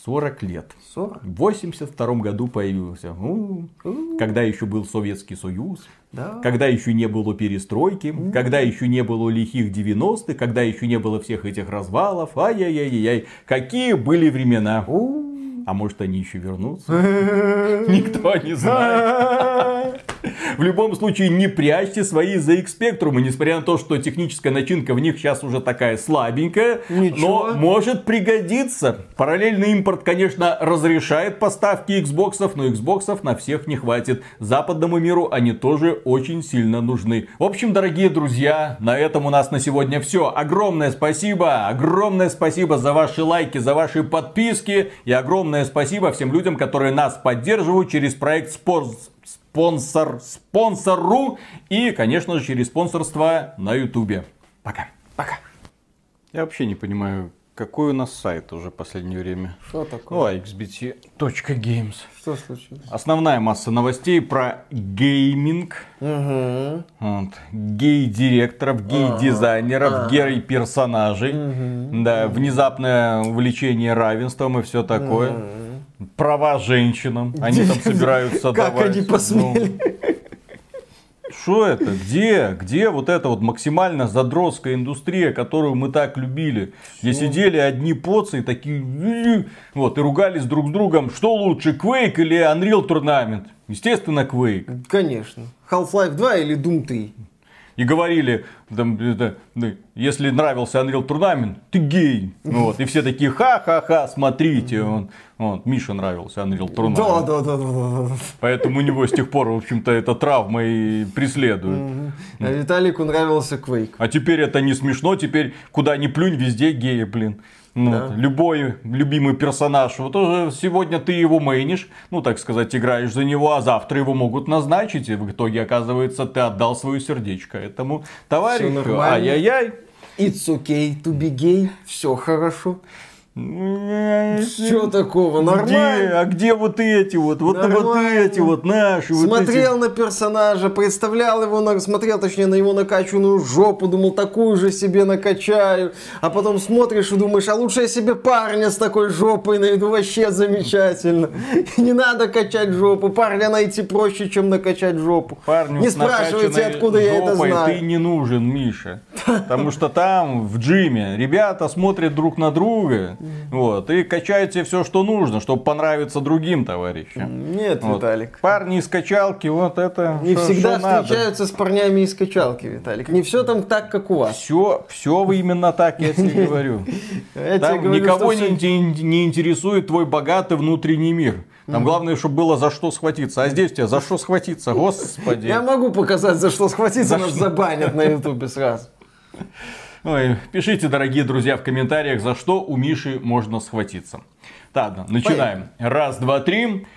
40 лет. 40? В 82 году появился. У, когда еще был Советский Союз. Да. Когда еще не было перестройки, когда еще не было лихих 90-х, когда еще не было всех этих развалов. Ай-яй-яй-яй. Какие были времена. У. А может они еще вернутся? Никто не знает. В любом случае, не прячьте свои ZX Spectrum, несмотря на то, что техническая начинка в них сейчас уже такая слабенькая, Ничего. но может пригодиться. Параллельный импорт, конечно, разрешает поставки Xbox, но Xbox на всех не хватит. Западному миру они тоже очень сильно нужны. В общем, дорогие друзья, на этом у нас на сегодня все. Огромное спасибо, огромное спасибо за ваши лайки, за ваши подписки и огромное спасибо всем людям, которые нас поддерживают через проект Спорт спонсор, спонсору и, конечно же, через спонсорство на ютубе. Пока. Пока. Я вообще не понимаю, какой у нас сайт уже в последнее время. Что такое? Ну, xbt.games. Что случилось? Основная масса новостей про гейминг, Угу. вот, гей-директоров, гей-дизайнеров, гей-персонажей, да, внезапное увлечение равенством и все такое. Права женщинам, они там собираются Как давать. они посмели? Что это? Где? Где вот эта вот максимально задротская индустрия, которую мы так любили? Где сидели одни поцы и такие... Вот, и ругались друг с другом, что лучше, Quake или Unreal Tournament? Естественно, Quake. Конечно. Half-Life 2 или Doom 3? И говорили, если нравился Unreal Tournament, ты гей. Вот, и все такие, ха-ха-ха, смотрите. Он, вот, Мише нравился Unreal Tournament. Да, да, да, да, да, да. Поэтому у него с тех пор, в общем-то, эта травма и преследует. А Виталику нравился Quake. А теперь это не смешно, теперь куда ни плюнь, везде геи, блин. Ну, Да. вот, любой любимый персонаж, вот уже сегодня ты его мейнишь, ну так сказать, играешь за него, а завтра его могут назначить, и в итоге оказывается ты отдал свое сердечко этому товарищу. Нормально. Ай-яй-яй. It's okay to be gay. Все хорошо. Что такого? Где? Нормально. А где вот эти вот? Вот, вот Нормально. эти вот наши. вот Смотрел на персонажа, представлял его, на, смотрел точнее на его накачанную жопу, думал, такую же себе накачаю. А потом смотришь и думаешь, а лучше я себе парня с такой жопой найду, вообще замечательно. Не надо качать жопу, парня найти проще, чем накачать жопу. эти парню Не спрашивайте, откуда я это знаю. Ты не нужен, Миша. Потому что там, в джиме, ребята смотрят друг на друга. Вот, и качают себе все, что нужно, чтобы понравиться другим товарищам. Нет, Вот. Виталик. Парни из качалки, вот это. Не всегда встречаются с парнями из качалки, Виталик. Не все там так, как у вас. Все, все вы именно так, я тебе говорю. Там никого что не, интересует твой богатый внутренний мир. Там главное, чтобы было за что схватиться. А здесь у тебя за что схватиться, господи. Я могу показать, за что схватиться, За нас что? забанят на ютубе сразу. Ой, пишите, дорогие друзья, в комментариях, за что у Миши можно схватиться. Ладно, начинаем. Раз, два, три.